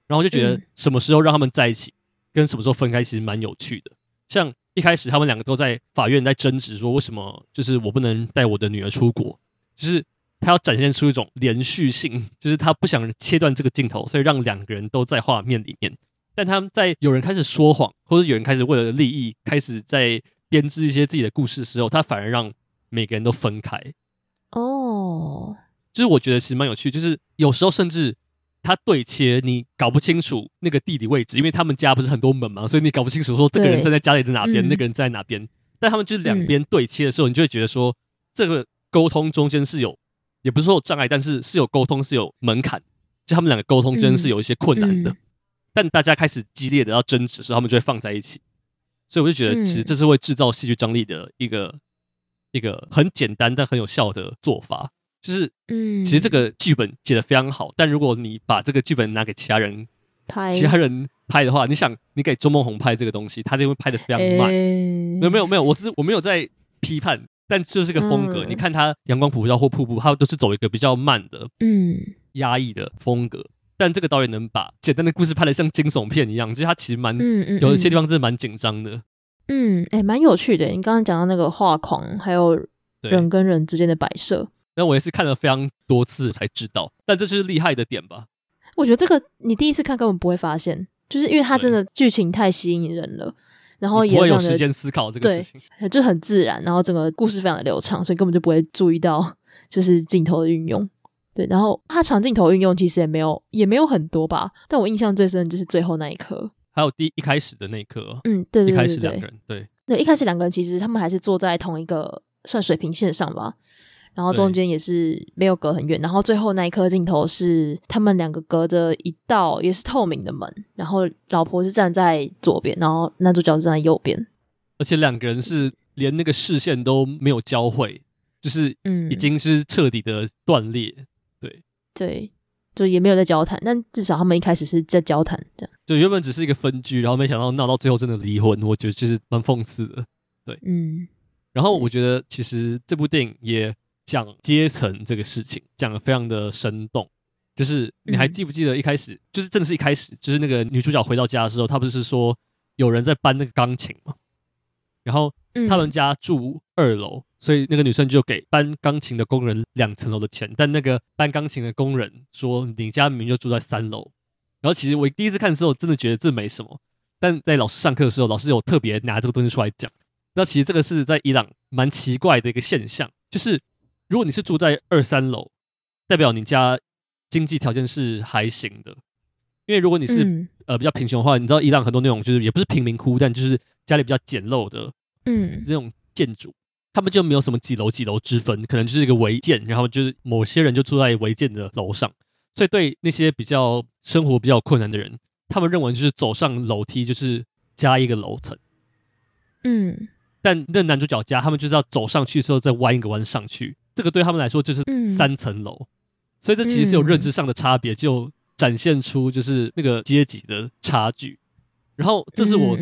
然后就觉得什么时候让他们在一起。跟什么时候分开其实蛮有趣的，像一开始他们两个都在法院在争执，说为什么就是我不能带我的女儿出国，就是他要展现出一种连续性，就是他不想切断这个镜头，所以让两个人都在画面里面。但他们在有人开始说谎，或者有人开始为了利益开始在编织一些自己的故事的时候，他反而让每个人都分开。哦，就是我觉得其实蛮有趣，就是有时候甚至。他对切，你搞不清楚那个地理位置，因为他们家不是很多门嘛，所以你搞不清楚说这个人站在家里的哪边，嗯、那个人在哪边。但他们就是两边对切的时候，嗯、你就会觉得说，这个沟通中间是有，也不是说有障碍，但是是有沟通是有门槛，就他们两个沟通真的是有一些困难的。但大家开始激烈的要争执的时候，他们就会放在一起。所以我就觉得，其实这是会制造戏剧张力的一个一个很简单但很有效的做法。就是，嗯，其实这个剧本写的非常好，但如果你把这个剧本拿给其他人拍，其他人拍的话，你想，你给周梦红拍这个东西，他就会拍的非常慢。没有，没有，没有，我只是我没有在批判，但就是个风格。你看他《阳光普照》或《瀑布》，他都是走一个比较慢的，嗯，压抑的风格。但这个导演能把简单的故事拍得像惊悚片一样，就是他其实蛮，嗯嗯有一些地方真的蛮紧张的。嗯，哎，蛮有趣的。你刚刚讲到那个画框，还有人跟人之间的摆设。那我也是看了非常多次才知道，但这就是厉害的点吧？我觉得这个你第一次看根本不会发现，就是因为它真的剧情太吸引人了，然后也不会有时间思考这个事情，就很自然，然后整个故事非常的流畅，所以根本就不会注意到就是镜头的运用。对，然后他长镜头运用其实也没有也没有很多吧，但我印象最深的就是最后那一刻，还有第一开始的那一刻，嗯，对，对，对，一开始两个人，对，对，一开始两个人其实他们还是坐在同一个算水平线上吧。然后中间也是没有隔很远，然后最后那一颗镜头是他们两个隔着一道也是透明的门，然后老婆是站在左边，然后男主角是站在右边，而且两个人是连那个视线都没有交汇，就是嗯，已经是彻底的断裂，嗯、对对，就也没有在交谈，但至少他们一开始是在交谈，这样。就原本只是一个分居，然后没想到闹到最后真的离婚，我觉得其实蛮讽刺的，对，嗯，然后我觉得其实这部电影也。讲阶层这个事情讲的非常的生动，就是你还记不记得一开始，嗯、就是真的是一开始，就是那个女主角回到家的时候，她不是说有人在搬那个钢琴吗？然后他们家住二楼，所以那个女生就给搬钢琴的工人两层楼的钱，但那个搬钢琴的工人说，你家明明就住在三楼，然然后其实我第一次看的时候，真的觉得这没什么。但在老师上课的时候，老师有特别拿这个东西出来讲。那其实这个是在伊朗蛮奇怪的一个现象，就是如果你是住在二三楼，代表你家经济条件是还行的。因为如果你是、嗯、呃比较贫穷的话，你知道伊朗很多那种就是也不是贫民窟，但就是家里比较简陋的，嗯，那种建筑，他们就没有什么几楼几楼之分，可能就是一个违建，然后就是某些人就住在违建的楼上，所以对那些比较生活比较困难的人，他们认为就是走上楼梯就是加一个楼层，嗯，但那男主角家他们就是要走上去之后再弯一个弯上去，这个对他们来说就是三层楼，嗯、所以这其实是有认知上的差别，就。展现出就是那个阶级的差距，然后这是我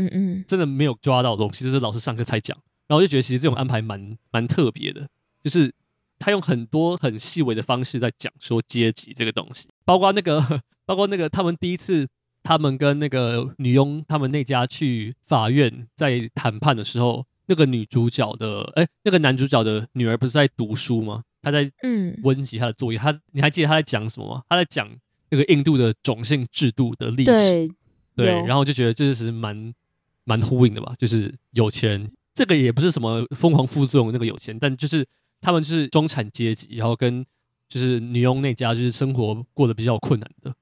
真的没有抓到的东西，这是老师上课才讲，然后我就觉得其实这种安排蛮蛮特别的，就是他用很多很细微的方式在讲说阶级这个东西，包括那个 包括那个他们第一次他们跟那个女佣他们那家去法院在谈判的时候，那个女主角的哎那个男主角的女儿不是在读书吗？他在嗯温习他的作业，他你还记得他在讲什么吗？他在讲。那个印度的种姓制度的历史，对，对，然后就觉得这是蛮蛮呼应的吧，就是有钱，这个也不是什么疯狂副作用那个有钱，但就是他们就是中产阶级，然后跟就是女佣那家就是生活过得比较困难的，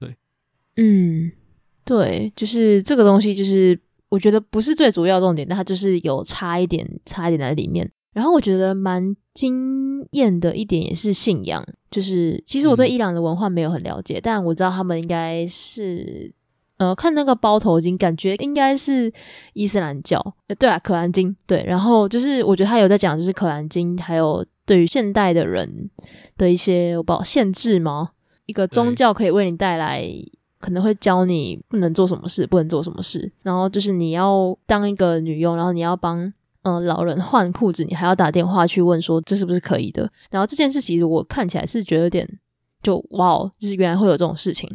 对，嗯，对，就是这个东西，就是我觉得不是最主要重点，但它就是有差一点，差一点在里面。然后我觉得蛮惊艳的一点也是信仰，就是其实我对伊朗的文化没有很了解，嗯、但我知道他们应该是，呃，看那个包头巾，感觉应该是伊斯兰教。对啊，可兰经。对，然后就是我觉得他有在讲，就是可兰经，还有对于现代的人的一些我不知道限制吗？一个宗教可以为你带来，可能会教你不能做什么事，不能做什么事，然后就是你要当一个女佣，然后你要帮。嗯，老人换裤子，你还要打电话去问说这是不是可以的？然后这件事其实我看起来是觉得有点就哇哦，就是原来会有这种事情。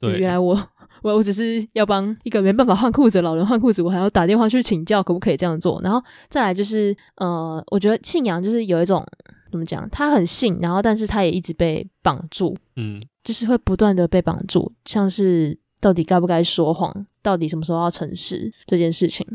对，原来我我我只是要帮一个没办法换裤子的老人换裤子，我还要打电话去请教可不可以这样做。然后再来就是呃，我觉得信仰就是有一种怎么讲，他很信，然后但是他也一直被绑住，嗯，就是会不断的被绑住，像是到底该不该说谎，到底什么时候要诚实这件事情。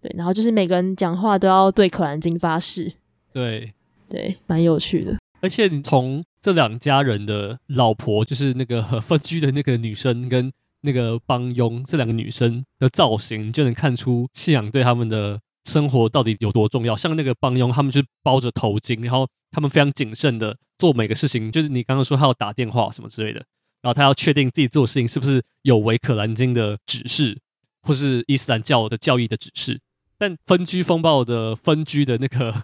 对，然后就是每个人讲话都要对可兰经发誓。对，对，蛮有趣的。而且你从这两家人的老婆，就是那个 分居的那个女生跟那个帮佣这两个女生的造型，就能看出信仰对他们的生活到底有多重要。像那个帮佣，他们就包着头巾，然后他们非常谨慎的做每个事情。就是你刚刚说他要打电话什么之类的，然后他要确定自己做事情是不是有违可兰经的指示，或是伊斯兰教的教义的指示。但分居风暴的分居的那个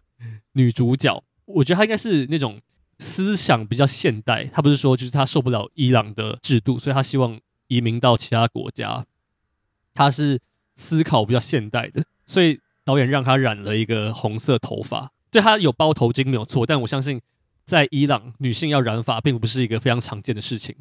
女主角，我觉得她应该是那种思想比较现代。她不是说就是她受不了伊朗的制度，所以她希望移民到其他国家。他是思考比较现代的，所以导演让他染了一个红色头发。对，他有包头巾没有错，但我相信在伊朗女性要染发并不是一个非常常见的事情。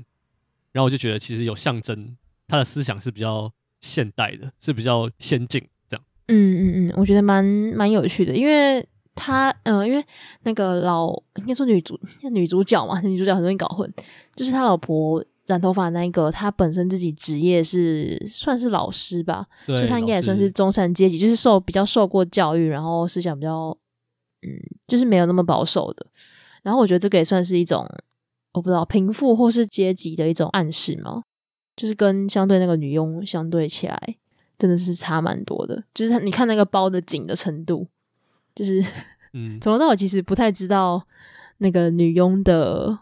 然后我就觉得其实有象征，她的思想是比较现代的，是比较先进。这样嗯嗯嗯，我觉得蛮蛮有趣的，因为他，嗯、呃，因为那个老应该说女主女主角嘛，女主角很容易搞混，就是他老婆染头发那一个，他本身自己职业是算是老师吧，所以他应该也算是中产阶级，就是受比较受过教育，然后思想比较，嗯，就是没有那么保守的。然后我觉得这个也算是一种，我不知道贫富或是阶级的一种暗示嘛，就是跟相对那个女佣相对起来。真的是差蛮多的，就是你看那个包的紧的程度，就是嗯，从头到尾其实不太知道那个女佣的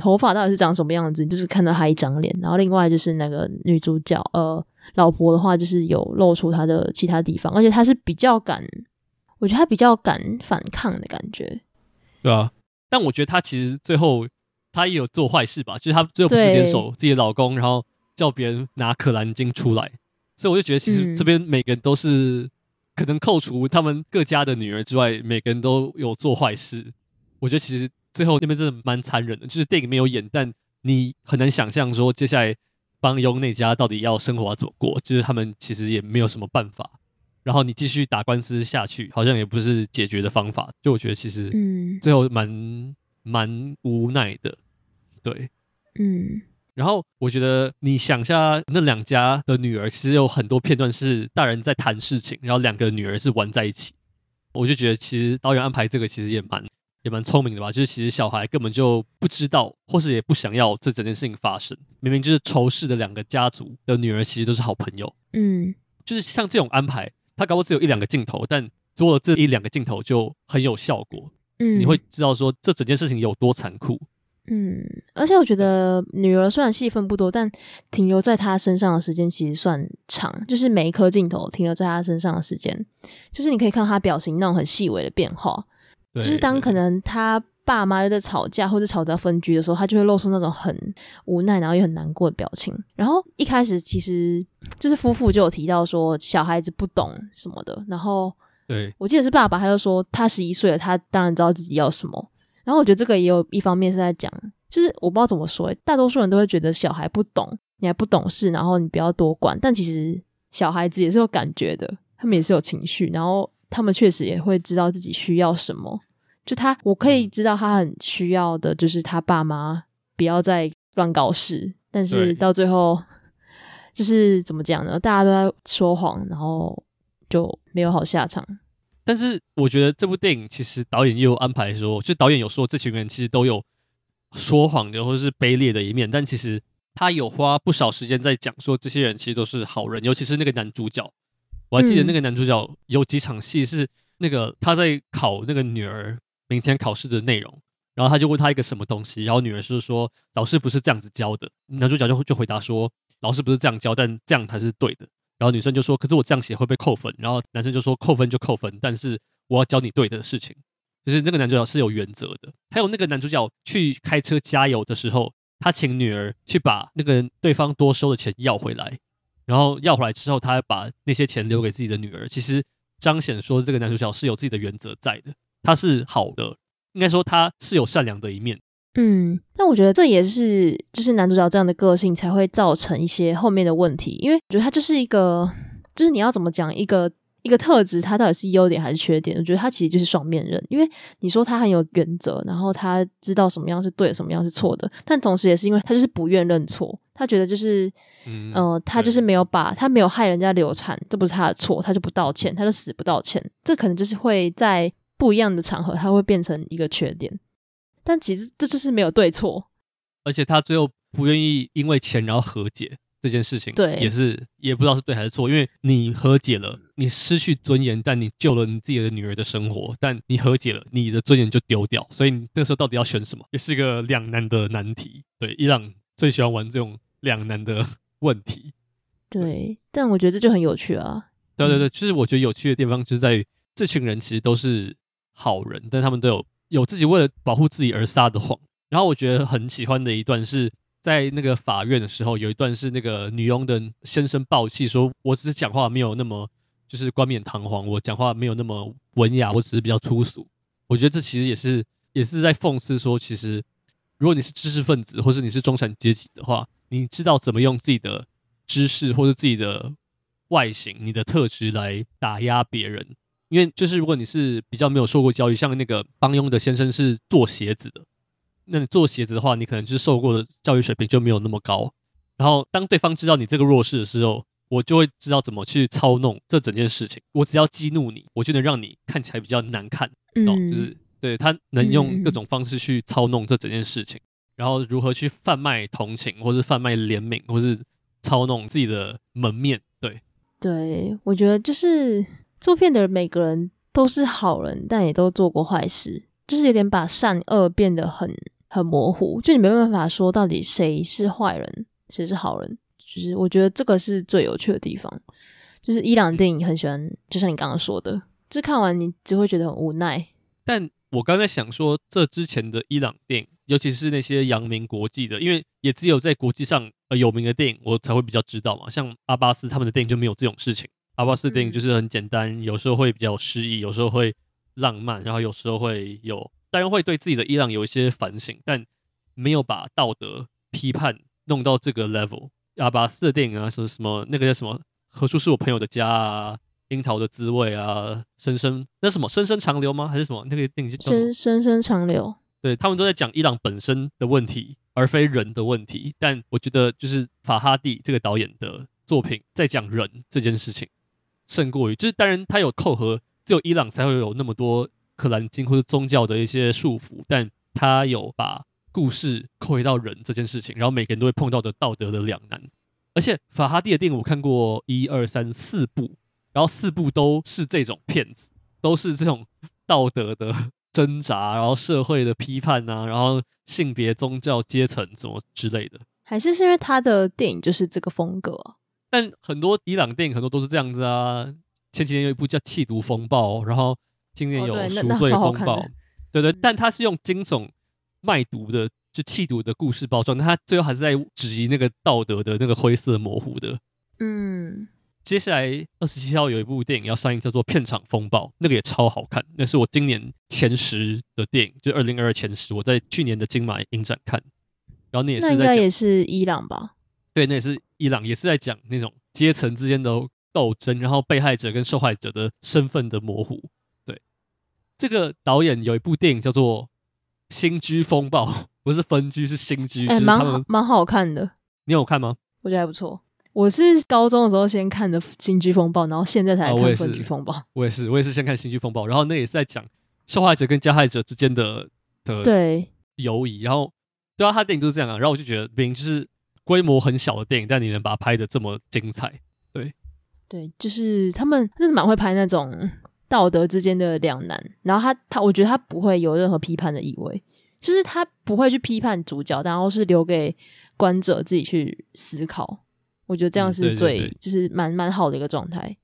头发到底是长什么样子，就是看到她一张脸，然后另外就是那个女主角呃老婆的话，就是有露出她的其他地方，而且她是比较敢，我觉得她比较敢反抗的感觉，对啊，但我觉得她其实最后她也有做坏事吧，就是她最后不是联手自己的老公，然后叫别人拿可兰经出来。所以我就觉得，其实这边每个人都是可能扣除他们各家的女儿之外，每个人都有做坏事。我觉得其实最后那边真的蛮残忍的，就是电影没有演，但你很难想象说接下来帮佣那家到底要生活要怎么过，就是他们其实也没有什么办法。然后你继续打官司下去，好像也不是解决的方法。就我觉得其实，嗯最后蛮蛮无奈的，对，嗯。然后我觉得你想一下，那两家的女儿其实有很多片段是大人在谈事情，然后两个女儿是玩在一起。我就觉得其实导演安排这个其实也蛮也蛮聪明的吧，就是其实小孩根本就不知道，或是也不想要这整件事情发生。明明就是仇视的两个家族的女儿，其实都是好朋友。嗯，就是像这种安排，他搞不只有一两个镜头，但多了这一两个镜头就很有效果。嗯，你会知道说这整件事情有多残酷。嗯，而且我觉得女儿虽然戏份不多，但停留在她身上的时间其实算长。就是每一颗镜头停留在她身上的时间，就是你可以看到她表情那种很细微的变化。对就是当可能他爸妈又在吵架或者吵着分居的时候，他就会露出那种很无奈，然后又很难过的表情。然后一开始其实就是夫妇就有提到说小孩子不懂什么的，然后对我记得是爸爸，他就说他十一岁了，他当然知道自己要什么。然后我觉得这个也有一方面是在讲，就是我不知道怎么说，大多数人都会觉得小孩不懂，你还不懂事，然后你不要多管。但其实小孩子也是有感觉的，他们也是有情绪，然后他们确实也会知道自己需要什么。就他，我可以知道他很需要的就是他爸妈不要再乱搞事，但是到最后就是怎么讲呢？大家都在说谎，然后就没有好下场。但是我觉得这部电影其实导演也有安排说，就导演有说这群人其实都有说谎的或者是卑劣的一面，但其实他有花不少时间在讲说这些人其实都是好人，尤其是那个男主角，我还记得那个男主角有几场戏是那个他在考那个女儿明天考试的内容，然后他就问他一个什么东西，然后女儿是说老师不是这样子教的，男主角就就回答说老师不是这样教，但这样才是对的。然后女生就说：“可是我这样写会被扣分。”然后男生就说：“扣分就扣分，但是我要教你对的事情。”就是那个男主角是有原则的。还有那个男主角去开车加油的时候，他请女儿去把那个对方多收的钱要回来。然后要回来之后，他还把那些钱留给自己的女儿。其实彰显说这个男主角是有自己的原则在的，他是好的，应该说他是有善良的一面。嗯，但我觉得这也是就是男主角这样的个性才会造成一些后面的问题，因为我觉得他就是一个，就是你要怎么讲一个一个特质，他到底是优点还是缺点？我觉得他其实就是双面人，因为你说他很有原则，然后他知道什么样是对，什么样是错的，但同时也是因为他就是不愿认错，他觉得就是，嗯、呃，他就是没有把他没有害人家流产，这不是他的错，他就不道歉，他就死不道歉，这可能就是会在不一样的场合，他会变成一个缺点。但其实这就是没有对错，而且他最后不愿意因为钱然后和解这件事情，对，也是也不知道是对还是错。因为你和解了，你失去尊严，但你救了你自己的女儿的生活；但你和解了，你的尊严就丢掉。所以你那时候到底要选什么，也是一个两难的难题。对，伊朗最喜欢玩这种两难的问题。对，对，但我觉得这就很有趣啊。对对对，就是我觉得有趣的地方就是在于这群人其实都是好人，但他们都有。有自己为了保护自己而撒的谎，然后我觉得很喜欢的一段是在那个法院的时候，有一段是那个女佣的先生暴气说：“我只是讲话没有那么就是冠冕堂皇，我讲话没有那么文雅，我只是比较粗俗。”我觉得这其实也是也是在讽刺说，其实如果你是知识分子，或者你是中产阶级的话，你知道怎么用自己的知识或者自己的外形、你的特质来打压别人。因为就是如果你是比较没有受过教育，像那个帮佣的先生是做鞋子的，那你做鞋子的话，你可能就是受过的教育水平就没有那么高。然后当对方知道你这个弱势的时候，我就会知道怎么去操弄这整件事情。我只要激怒你，我就能让你看起来比较难看。嗯，就是对他能用各种方式去操弄这整件事情，然后如何去贩卖同情，或是贩卖怜悯，或是操弄自己的门面。对，对，我觉得就是。做片的每个人都是好人，但也都做过坏事，就是有点把善恶变得很很模糊，就你没办法说到底谁是坏人，谁是好人。就是我觉得这个是最有趣的地方，就是伊朗电影很喜欢，就像你刚刚说的，就看完你只会觉得很无奈。但我刚才想说，这之前的伊朗电影，尤其是那些扬名国际的，因为也只有在国际上呃有名的电影，我才会比较知道嘛。像阿巴斯他们的电影就没有这种事情。阿巴斯电影就是很简单，有时候会比较诗意，有时候会浪漫，然后有时候会有，当然会对自己的伊朗有一些反省，但没有把道德批判弄到这个 level。阿巴斯的电影啊，什么什么那个叫什么《何处是我朋友的家》啊，《樱桃的滋味》啊，深深那什么深深长流吗？还是什么那个电影叫？深深深长流。对，他们都在讲伊朗本身的问题，而非人的问题。但我觉得，就是法哈蒂这个导演的作品在讲人这件事情，胜过于就是当然他有扣合，只有伊朗才会有那么多可兰经或者宗教的一些束缚，但他有把故事扣回到人这件事情，然后每个人都会碰到的道德的两难。而且法哈蒂的电影我看过一二三四部，然后四部都是这种片子，都是这种道德的挣扎，然后社会的批判啊，然后性别、宗教、阶层什么之类的。还是是因为他的电影就是这个风格啊？但很多伊朗电影很多都是这样子啊。前几年有一部叫《气毒风暴》，然后今年有《赎罪风暴》，对对，但他是用惊悚卖毒的。就气毒的故事包装，但他最后还是在质疑那个道德的那个灰色模糊的。嗯，接下来二十七号有一部电影要上映，叫做《片场风暴》，那个也超好看，那是我今年前十的电影，就二零二二前十，我在去年的金马影展看。然后那也是在讲，那应该也是伊朗吧？对，那也是伊朗，也是在讲那种阶层之间的斗争，然后被害者跟受害者的身份的模糊。对，这个导演有一部电影叫做《新居风暴》。不是分居，是新居。哎、欸，蛮好，蛮好看的。你有看吗？我觉得还不错。我是高中的时候先看的《新居风暴》，然后现在才看《分居风暴》哦。我也是，我也是先看《新居风暴》，然后那也是在讲受害者跟加害者之间的的对友谊。然后对啊，他电影就是这样啊。然后我就觉得，明明就是规模很小的电影，但你能把它拍的这么精彩，对对，就是他们真的蛮会拍那种道德之间的两难。然后他他，我觉得他不会有任何批判的意味。就是他不会去批判主角，然后是留给观者自己去思考。我觉得这样是最、嗯、对对对就是蛮蛮好的一个状态。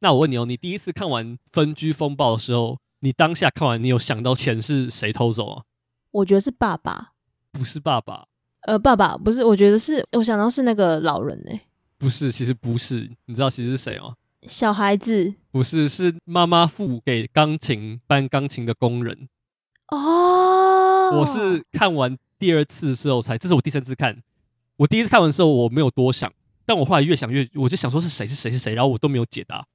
那我问你哦，你第一次看完《分居风暴》的时候，你当下看完，你有想到钱是谁偷走啊？我觉得是爸爸，不是爸爸。呃，爸爸不是，我觉得是我想到是那个老人呢、欸。不是，其实不是。你知道其实是谁吗？小孩子。不是，是妈妈付给钢琴搬钢琴的工人。哦，我是看完第二次的时候才，这是我第三次看。我第一次看完的时候我没有多想，但我后来越想越，我就想说是谁是谁是谁，然后我都没有解答。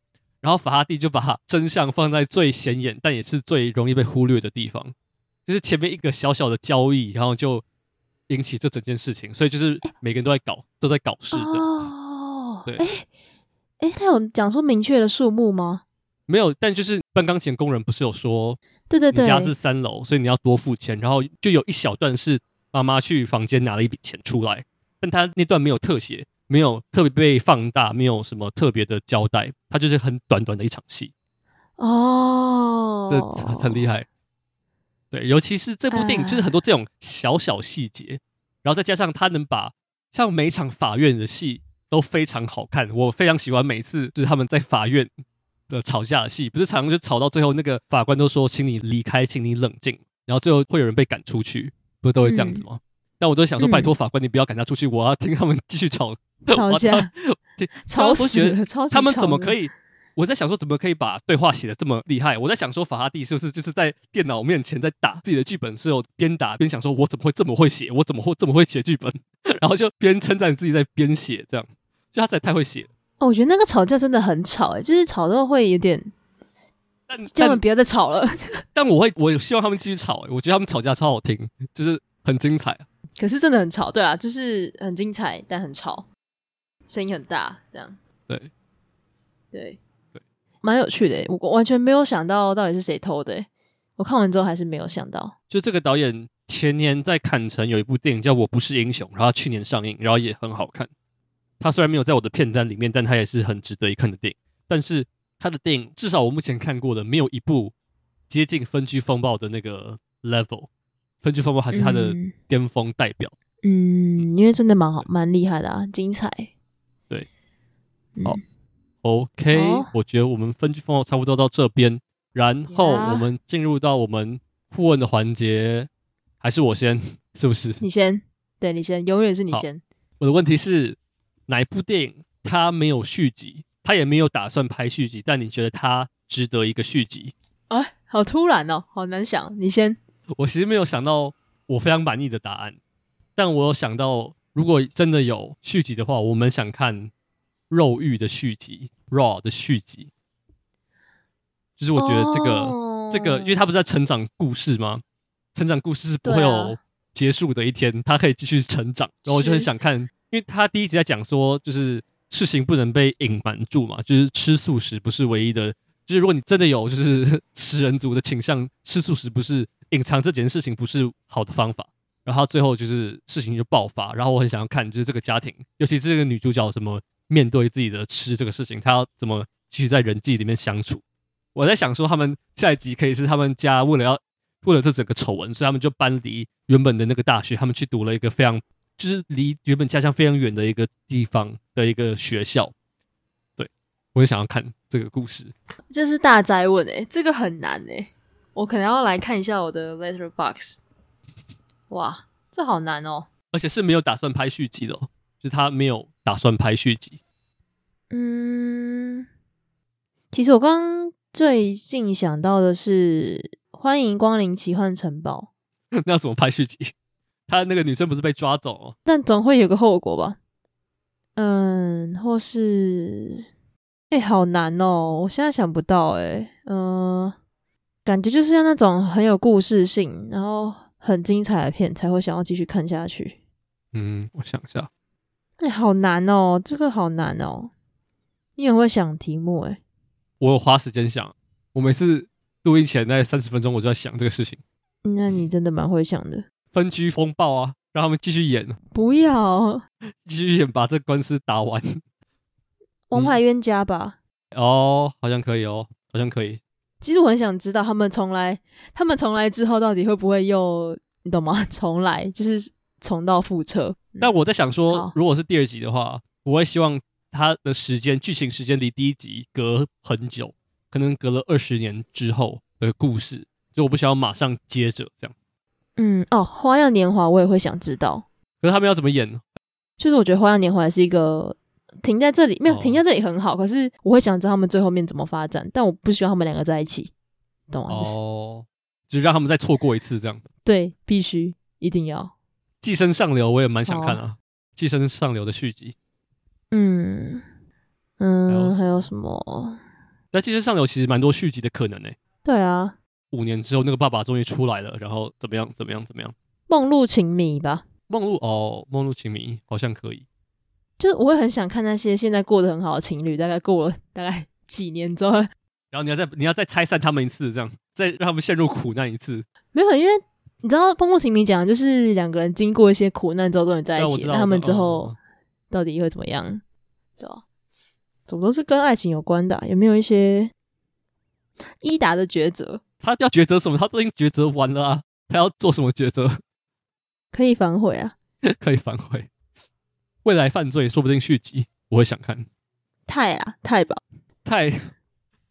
然后法哈蒂就把真相放在最显眼，但也是最容易被忽略的地方，就是前面一个小小的交易，然后就引起这整件事情。所以就是每个人都在搞，都在搞事的。哦，对，哎哎，他有讲说明确的数目吗？没有，但就是搬钢琴工人不是有说。对对对，家是三楼，所以你要多付钱。然后就有一小段是妈妈去房间拿了一笔钱出来，但他那段没有特写，没有特别被放大，没有什么特别的交代，他就是很短短的一场戏。哦，这很厉害。对，尤其是这部电影，就是很多这种小小细节，然后再加上他能把像每场法院的戏都非常好看，我非常喜欢每次就是他们在法院。的吵架的戏不是常常就吵到最后，那个法官都说，请你离开，请你冷静，然后最后会有人被赶出去，不是都会这样子吗？嗯、但我都想说，拜托法官，你不要赶他出去，我要听他们继续吵 吵架，吵死了，他们怎么可以？我在想说，怎么可以把对话写的这么厉害？我在想说，法哈蒂是不是就是在电脑面前在打自己的剧本时候，边打边想说，我怎么会这么会写？我怎么会这么会写剧本？然后就边称赞自己在边写，这样就他实在太会写。哦，我觉得那个吵架真的很吵，哎，就是吵到会有点，但叫他们不要再吵了。但我会，我也希望他们继续吵，哎，我觉得他们吵架超好听，就是很精彩。可是真的很吵，对啊，就是很精彩，但很吵，声音很大，这样。对，对，对，蛮有趣的，我完全没有想到到底是谁偷的。我看完之后还是没有想到。就这个导演前年在坎城有一部电影叫《我不是英雄》，然后去年上映，然后也很好看。他虽然没有在我的片单里面，但他也是很值得一看的电影。但是他的电影，至少我目前看过的，没有一部接近《分居风暴》的那个 level。《分居风暴》还是他的巅峰代表。嗯，因为真的蛮好，蛮厉害的啊，精彩。对，好，OK，好我觉得我们《分区风暴》差不多到这边，然后我们进入到我们互问的环节，还是我先，是不是？你先，对，你先，永远是你先。我的问题是。哪一部电影它没有续集，它也没有打算拍续集，但你觉得它值得一个续集？哎，好突然哦，好难想。你先。我其实没有想到我非常满意的答案，但我有想到，如果真的有续集的话，我们想看《肉欲》的续集，《Raw》的续集。就是我觉得这个、oh. 这个，因为他不是在成长故事吗？成长故事是不会有结束的一天，他可以继续成长。然后我就很想看，因为他第一集在讲说，就是事情不能被隐瞒住嘛，就是吃素食不是唯一的。就是如果你真的有就是食人族的倾向，吃素食不是隐藏这件事情不是好的方法。然后最后就是事情就爆发，然后我很想要看就是这个家庭，尤其是这个女主角什么面对自己的吃这个事情，他要怎么继续在人际里面相处。我在想说，他们下一集可以是他们家为了要为了这整个丑闻，所以他们就搬离原本的那个大学，他们去读了一个非常就是离原本家乡非常远的一个地方的一个学校。对，我也想要看这个故事。这是大灾问诶、欸，这个很难诶、欸，我可能要来看一下我的 Letterboxd。哇，这好难哦！而且是没有打算拍续集的哦，就是他没有打算拍续集。嗯，其实我刚刚最近想到的是《欢迎光临奇幻城堡 》，那要怎么拍续集？他那个女生不是被抓走哦？但总会有个后果吧？嗯，或是……哎，好难哦！我现在想不到哎，嗯，感觉就是像那种很有故事性，然后。很精彩的片才会想要继续看下去。嗯，我想一下。哎、欸，好难哦，这个好难哦。你很会想题目哎？我有花时间想，我每次录音前那三十分钟，我就在想这个事情。那你真的蛮会想的。分居风暴啊，让他们继续演。不要 继续演，把这官司打完。王牌冤家吧？哦，好像可以哦，好像可以。其实我很想知道他们重来，他们重来之后到底会不会又你懂吗？重来就是重蹈覆辙。但我在想说，如果是第二集的话，我会希望他的时间剧情时间离第一集隔很久，可能隔了二十年之后的故事，就我不想要马上接着这样。嗯，哦，《花样年华》我也会想知道，可是他们要怎么演呢？就是我觉得《花样年华》是一个。停在这里没有，停在这里很好。可是我会想知道他们最后面怎么发展，但我不希望他们两个在一起，懂吗？哦，就是让他们再错过一次这样。对，必须一定要。寄生上流我也蛮想看啊，寄生上流的续集。嗯嗯，还有什么？那寄生上流其实蛮多续集的可能呢。对啊，五年之后那个爸爸终于出来了，然后怎么样？怎么样？怎么样？梦露情迷吧。梦露哦，梦露情迷好像可以。就是我会很想看那些现在过得很好的情侣，大概过了大概几年之后，然后你要再你要再拆散他们一次，这样再让他们陷入苦难一次。没有，因为你知道《梦露情迷》讲的就是两个人经过一些苦难之后终于在一起，那他们之后到底会怎么样？对吧？怎么都是跟爱情有关的啊？有没有一些伊达的抉择？他要抉择什么？他都已经抉择完了啊！他要做什么抉择？可以反悔啊！可以反悔。未来犯罪说不定续集，我会想看。太啊，太吧，太。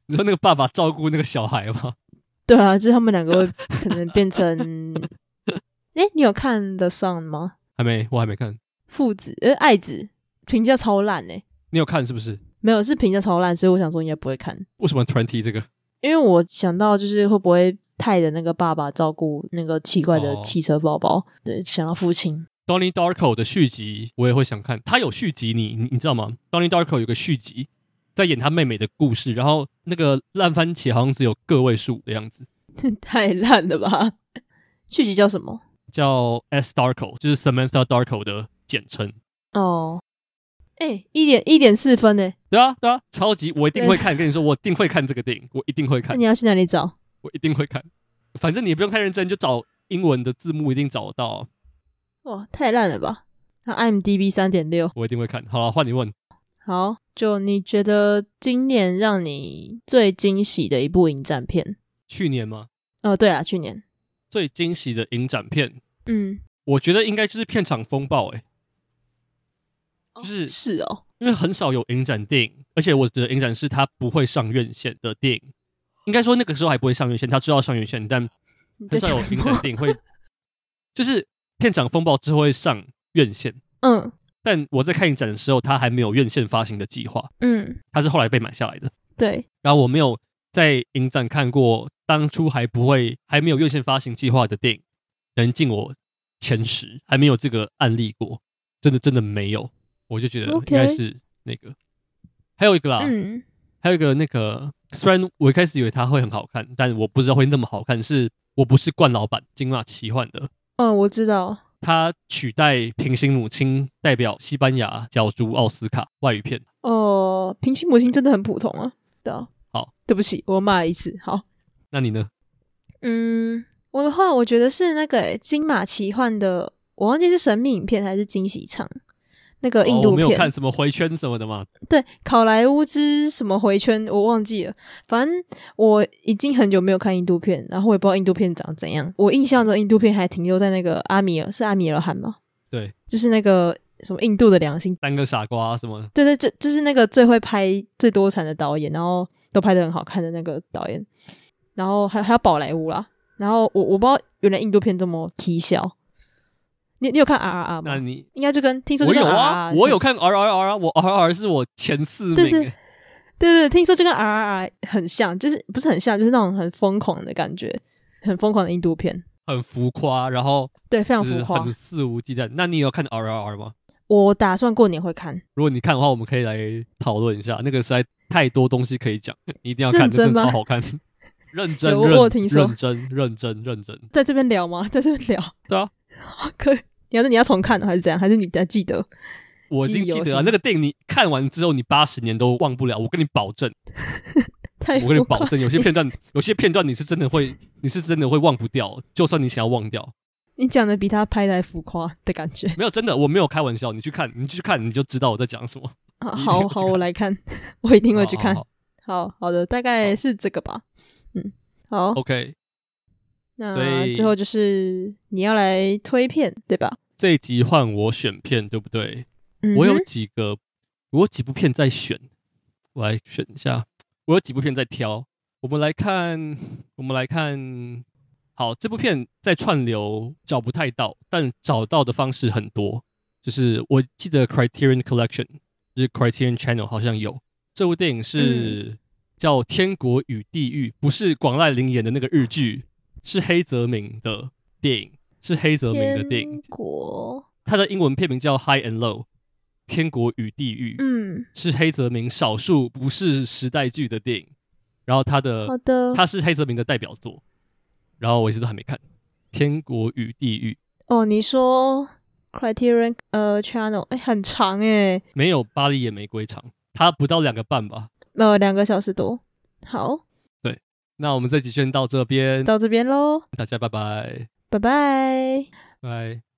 你说那个爸爸照顾那个小孩吗？对啊，就是他们两个会可能变成。哎、欸，你有看 The Son 吗？还没，我还没看。父子，呃，爱子评价超烂哎。你有看是不是？没有，是评价超烂，所以我想说应该不会看。为什么突然提这个？因为我想到就是会不会泰的那个爸爸照顾那个奇怪的汽车宝宝，哦、对，想到父亲。Donnie Darko 的续集我也会想看，他有续集，你你你知道吗？Donnie Darko 有个续集，在演他妹妹的故事，然后那个烂番茄好像只有个位数的样子，太烂了吧？续集叫什么？叫 S Darko，就是 Samantha Darko 的简称。哦，哎，一点一点四分呢？对啊，对啊，超级，我一定会看。跟你说，我一定会看这个电影，我一定会看。那你要去哪里找？我一定会看，反正你也不用太认真，就找英文的字幕，一定找得到。哇，太烂了吧！那 IMDB 三点六，我一定会看。好了，换你问。好，就你觉得今年让你最惊喜的一部影展片？去年吗？哦，对啊，去年最惊喜的影展片，嗯，我觉得应该就是片场风暴、欸。哎、哦，就是是哦，因为很少有影展电影，而且我的影展是它不会上院线的电影。应该说那个时候还不会上院线，他知道上院线，但很少有影展电影会，就是。片场风暴之后会上院线，嗯，但我在看影展的时候，它还没有院线发行的计划，嗯，它是后来被买下来的，对。然后我没有在影展看过当初还不会、还没有院线发行计划的电影能进我前十，还没有这个案例过，真的真的没有，我就觉得应该是那个。还有一个啦，嗯，还有一个那个，虽然我一开始以为它会很好看，但我不知道会那么好看，是我不是冠老板金马奇幻的。嗯，我知道。他取代《平行母亲》代表西班牙角逐奥斯卡外语片。哦，《平行母亲》真的很普通啊。对啊。好，对不起，我骂了一次。好，那你呢？嗯，我的话，我觉得是那个、欸、金马奇幻的，我忘记是神秘影片还是惊喜场。那个印度片，哦、我没有看什么回圈什么的嘛？对，好莱坞之什么回圈，我忘记了。反正我已经很久没有看印度片，然后我也不知道印度片长怎样。我印象中印度片还停留在那个阿米尔，是阿米尔汗吗？对，就是那个什么印度的良心，三个傻瓜什么？对对，就就是那个最会拍最多产的导演，然后都拍的很好看的那个导演。然后还还有宝莱坞啦。然后我我不知道原来印度片这么搞笑。你你有看 R R R 吗？那你应该就跟听说我有啊，我有看 R R R 啊，我 R R 是我前四名。对对对，对，听说就跟 R R R 很像，就是不是很像，就是那种很疯狂的感觉，很疯狂的印度片，很浮夸，然后对，非常浮夸，很肆无忌惮。那你有看 R R R 吗？我打算过年会看。如果你看的话，我们可以来讨论一下。那个实在太多东西可以讲，你 一定要看，真的超好看。认真，认我听说，认真，认真，认真，在这边聊吗？在这边聊？对啊，可以。你要是你要重看还是怎样？还是你还记得？我一定记得啊！那个电影你看完之后，你八十年都忘不了。我跟你保证，我跟你保证，有些片段，有些片段你是真的会，你是真的会忘不掉。就算你想要忘掉，你讲的比他拍的还浮夸的感觉。没有，真的，我没有开玩笑。你去看，你去看，你就知道我在讲什么。好好，我来看，我一定会去看。好好的，大概是这个吧。嗯，好，OK。那最后就是你要来推片，对吧？这一集换我选片，对不对？嗯、我有几个，我有几部片在选，我来选一下。我有几部片在挑，我们来看，我们来看。好，这部片在串流找不太到，但找到的方式很多。就是我记得 Criterion Collection，就是 Criterion Channel 好像有这部电影是叫《天国与地狱》，不是广濑铃演的那个日剧，是黑泽明的电影。是黑泽明的电影，国它的英文片名叫《High and Low》，天国与地狱。嗯，是黑泽明少数不是时代剧的电影。然后他的，好的，他是黑泽明的代表作。然后我一直都还没看《天国与地狱》。哦，你说 Criterion 呃 Channel，哎，很长哎，没有《巴黎野玫瑰》长，它不到两个半吧？呃，两个小时多。好，对，那我们这集先到这边，到这边喽，大家拜拜。拜拜，拜。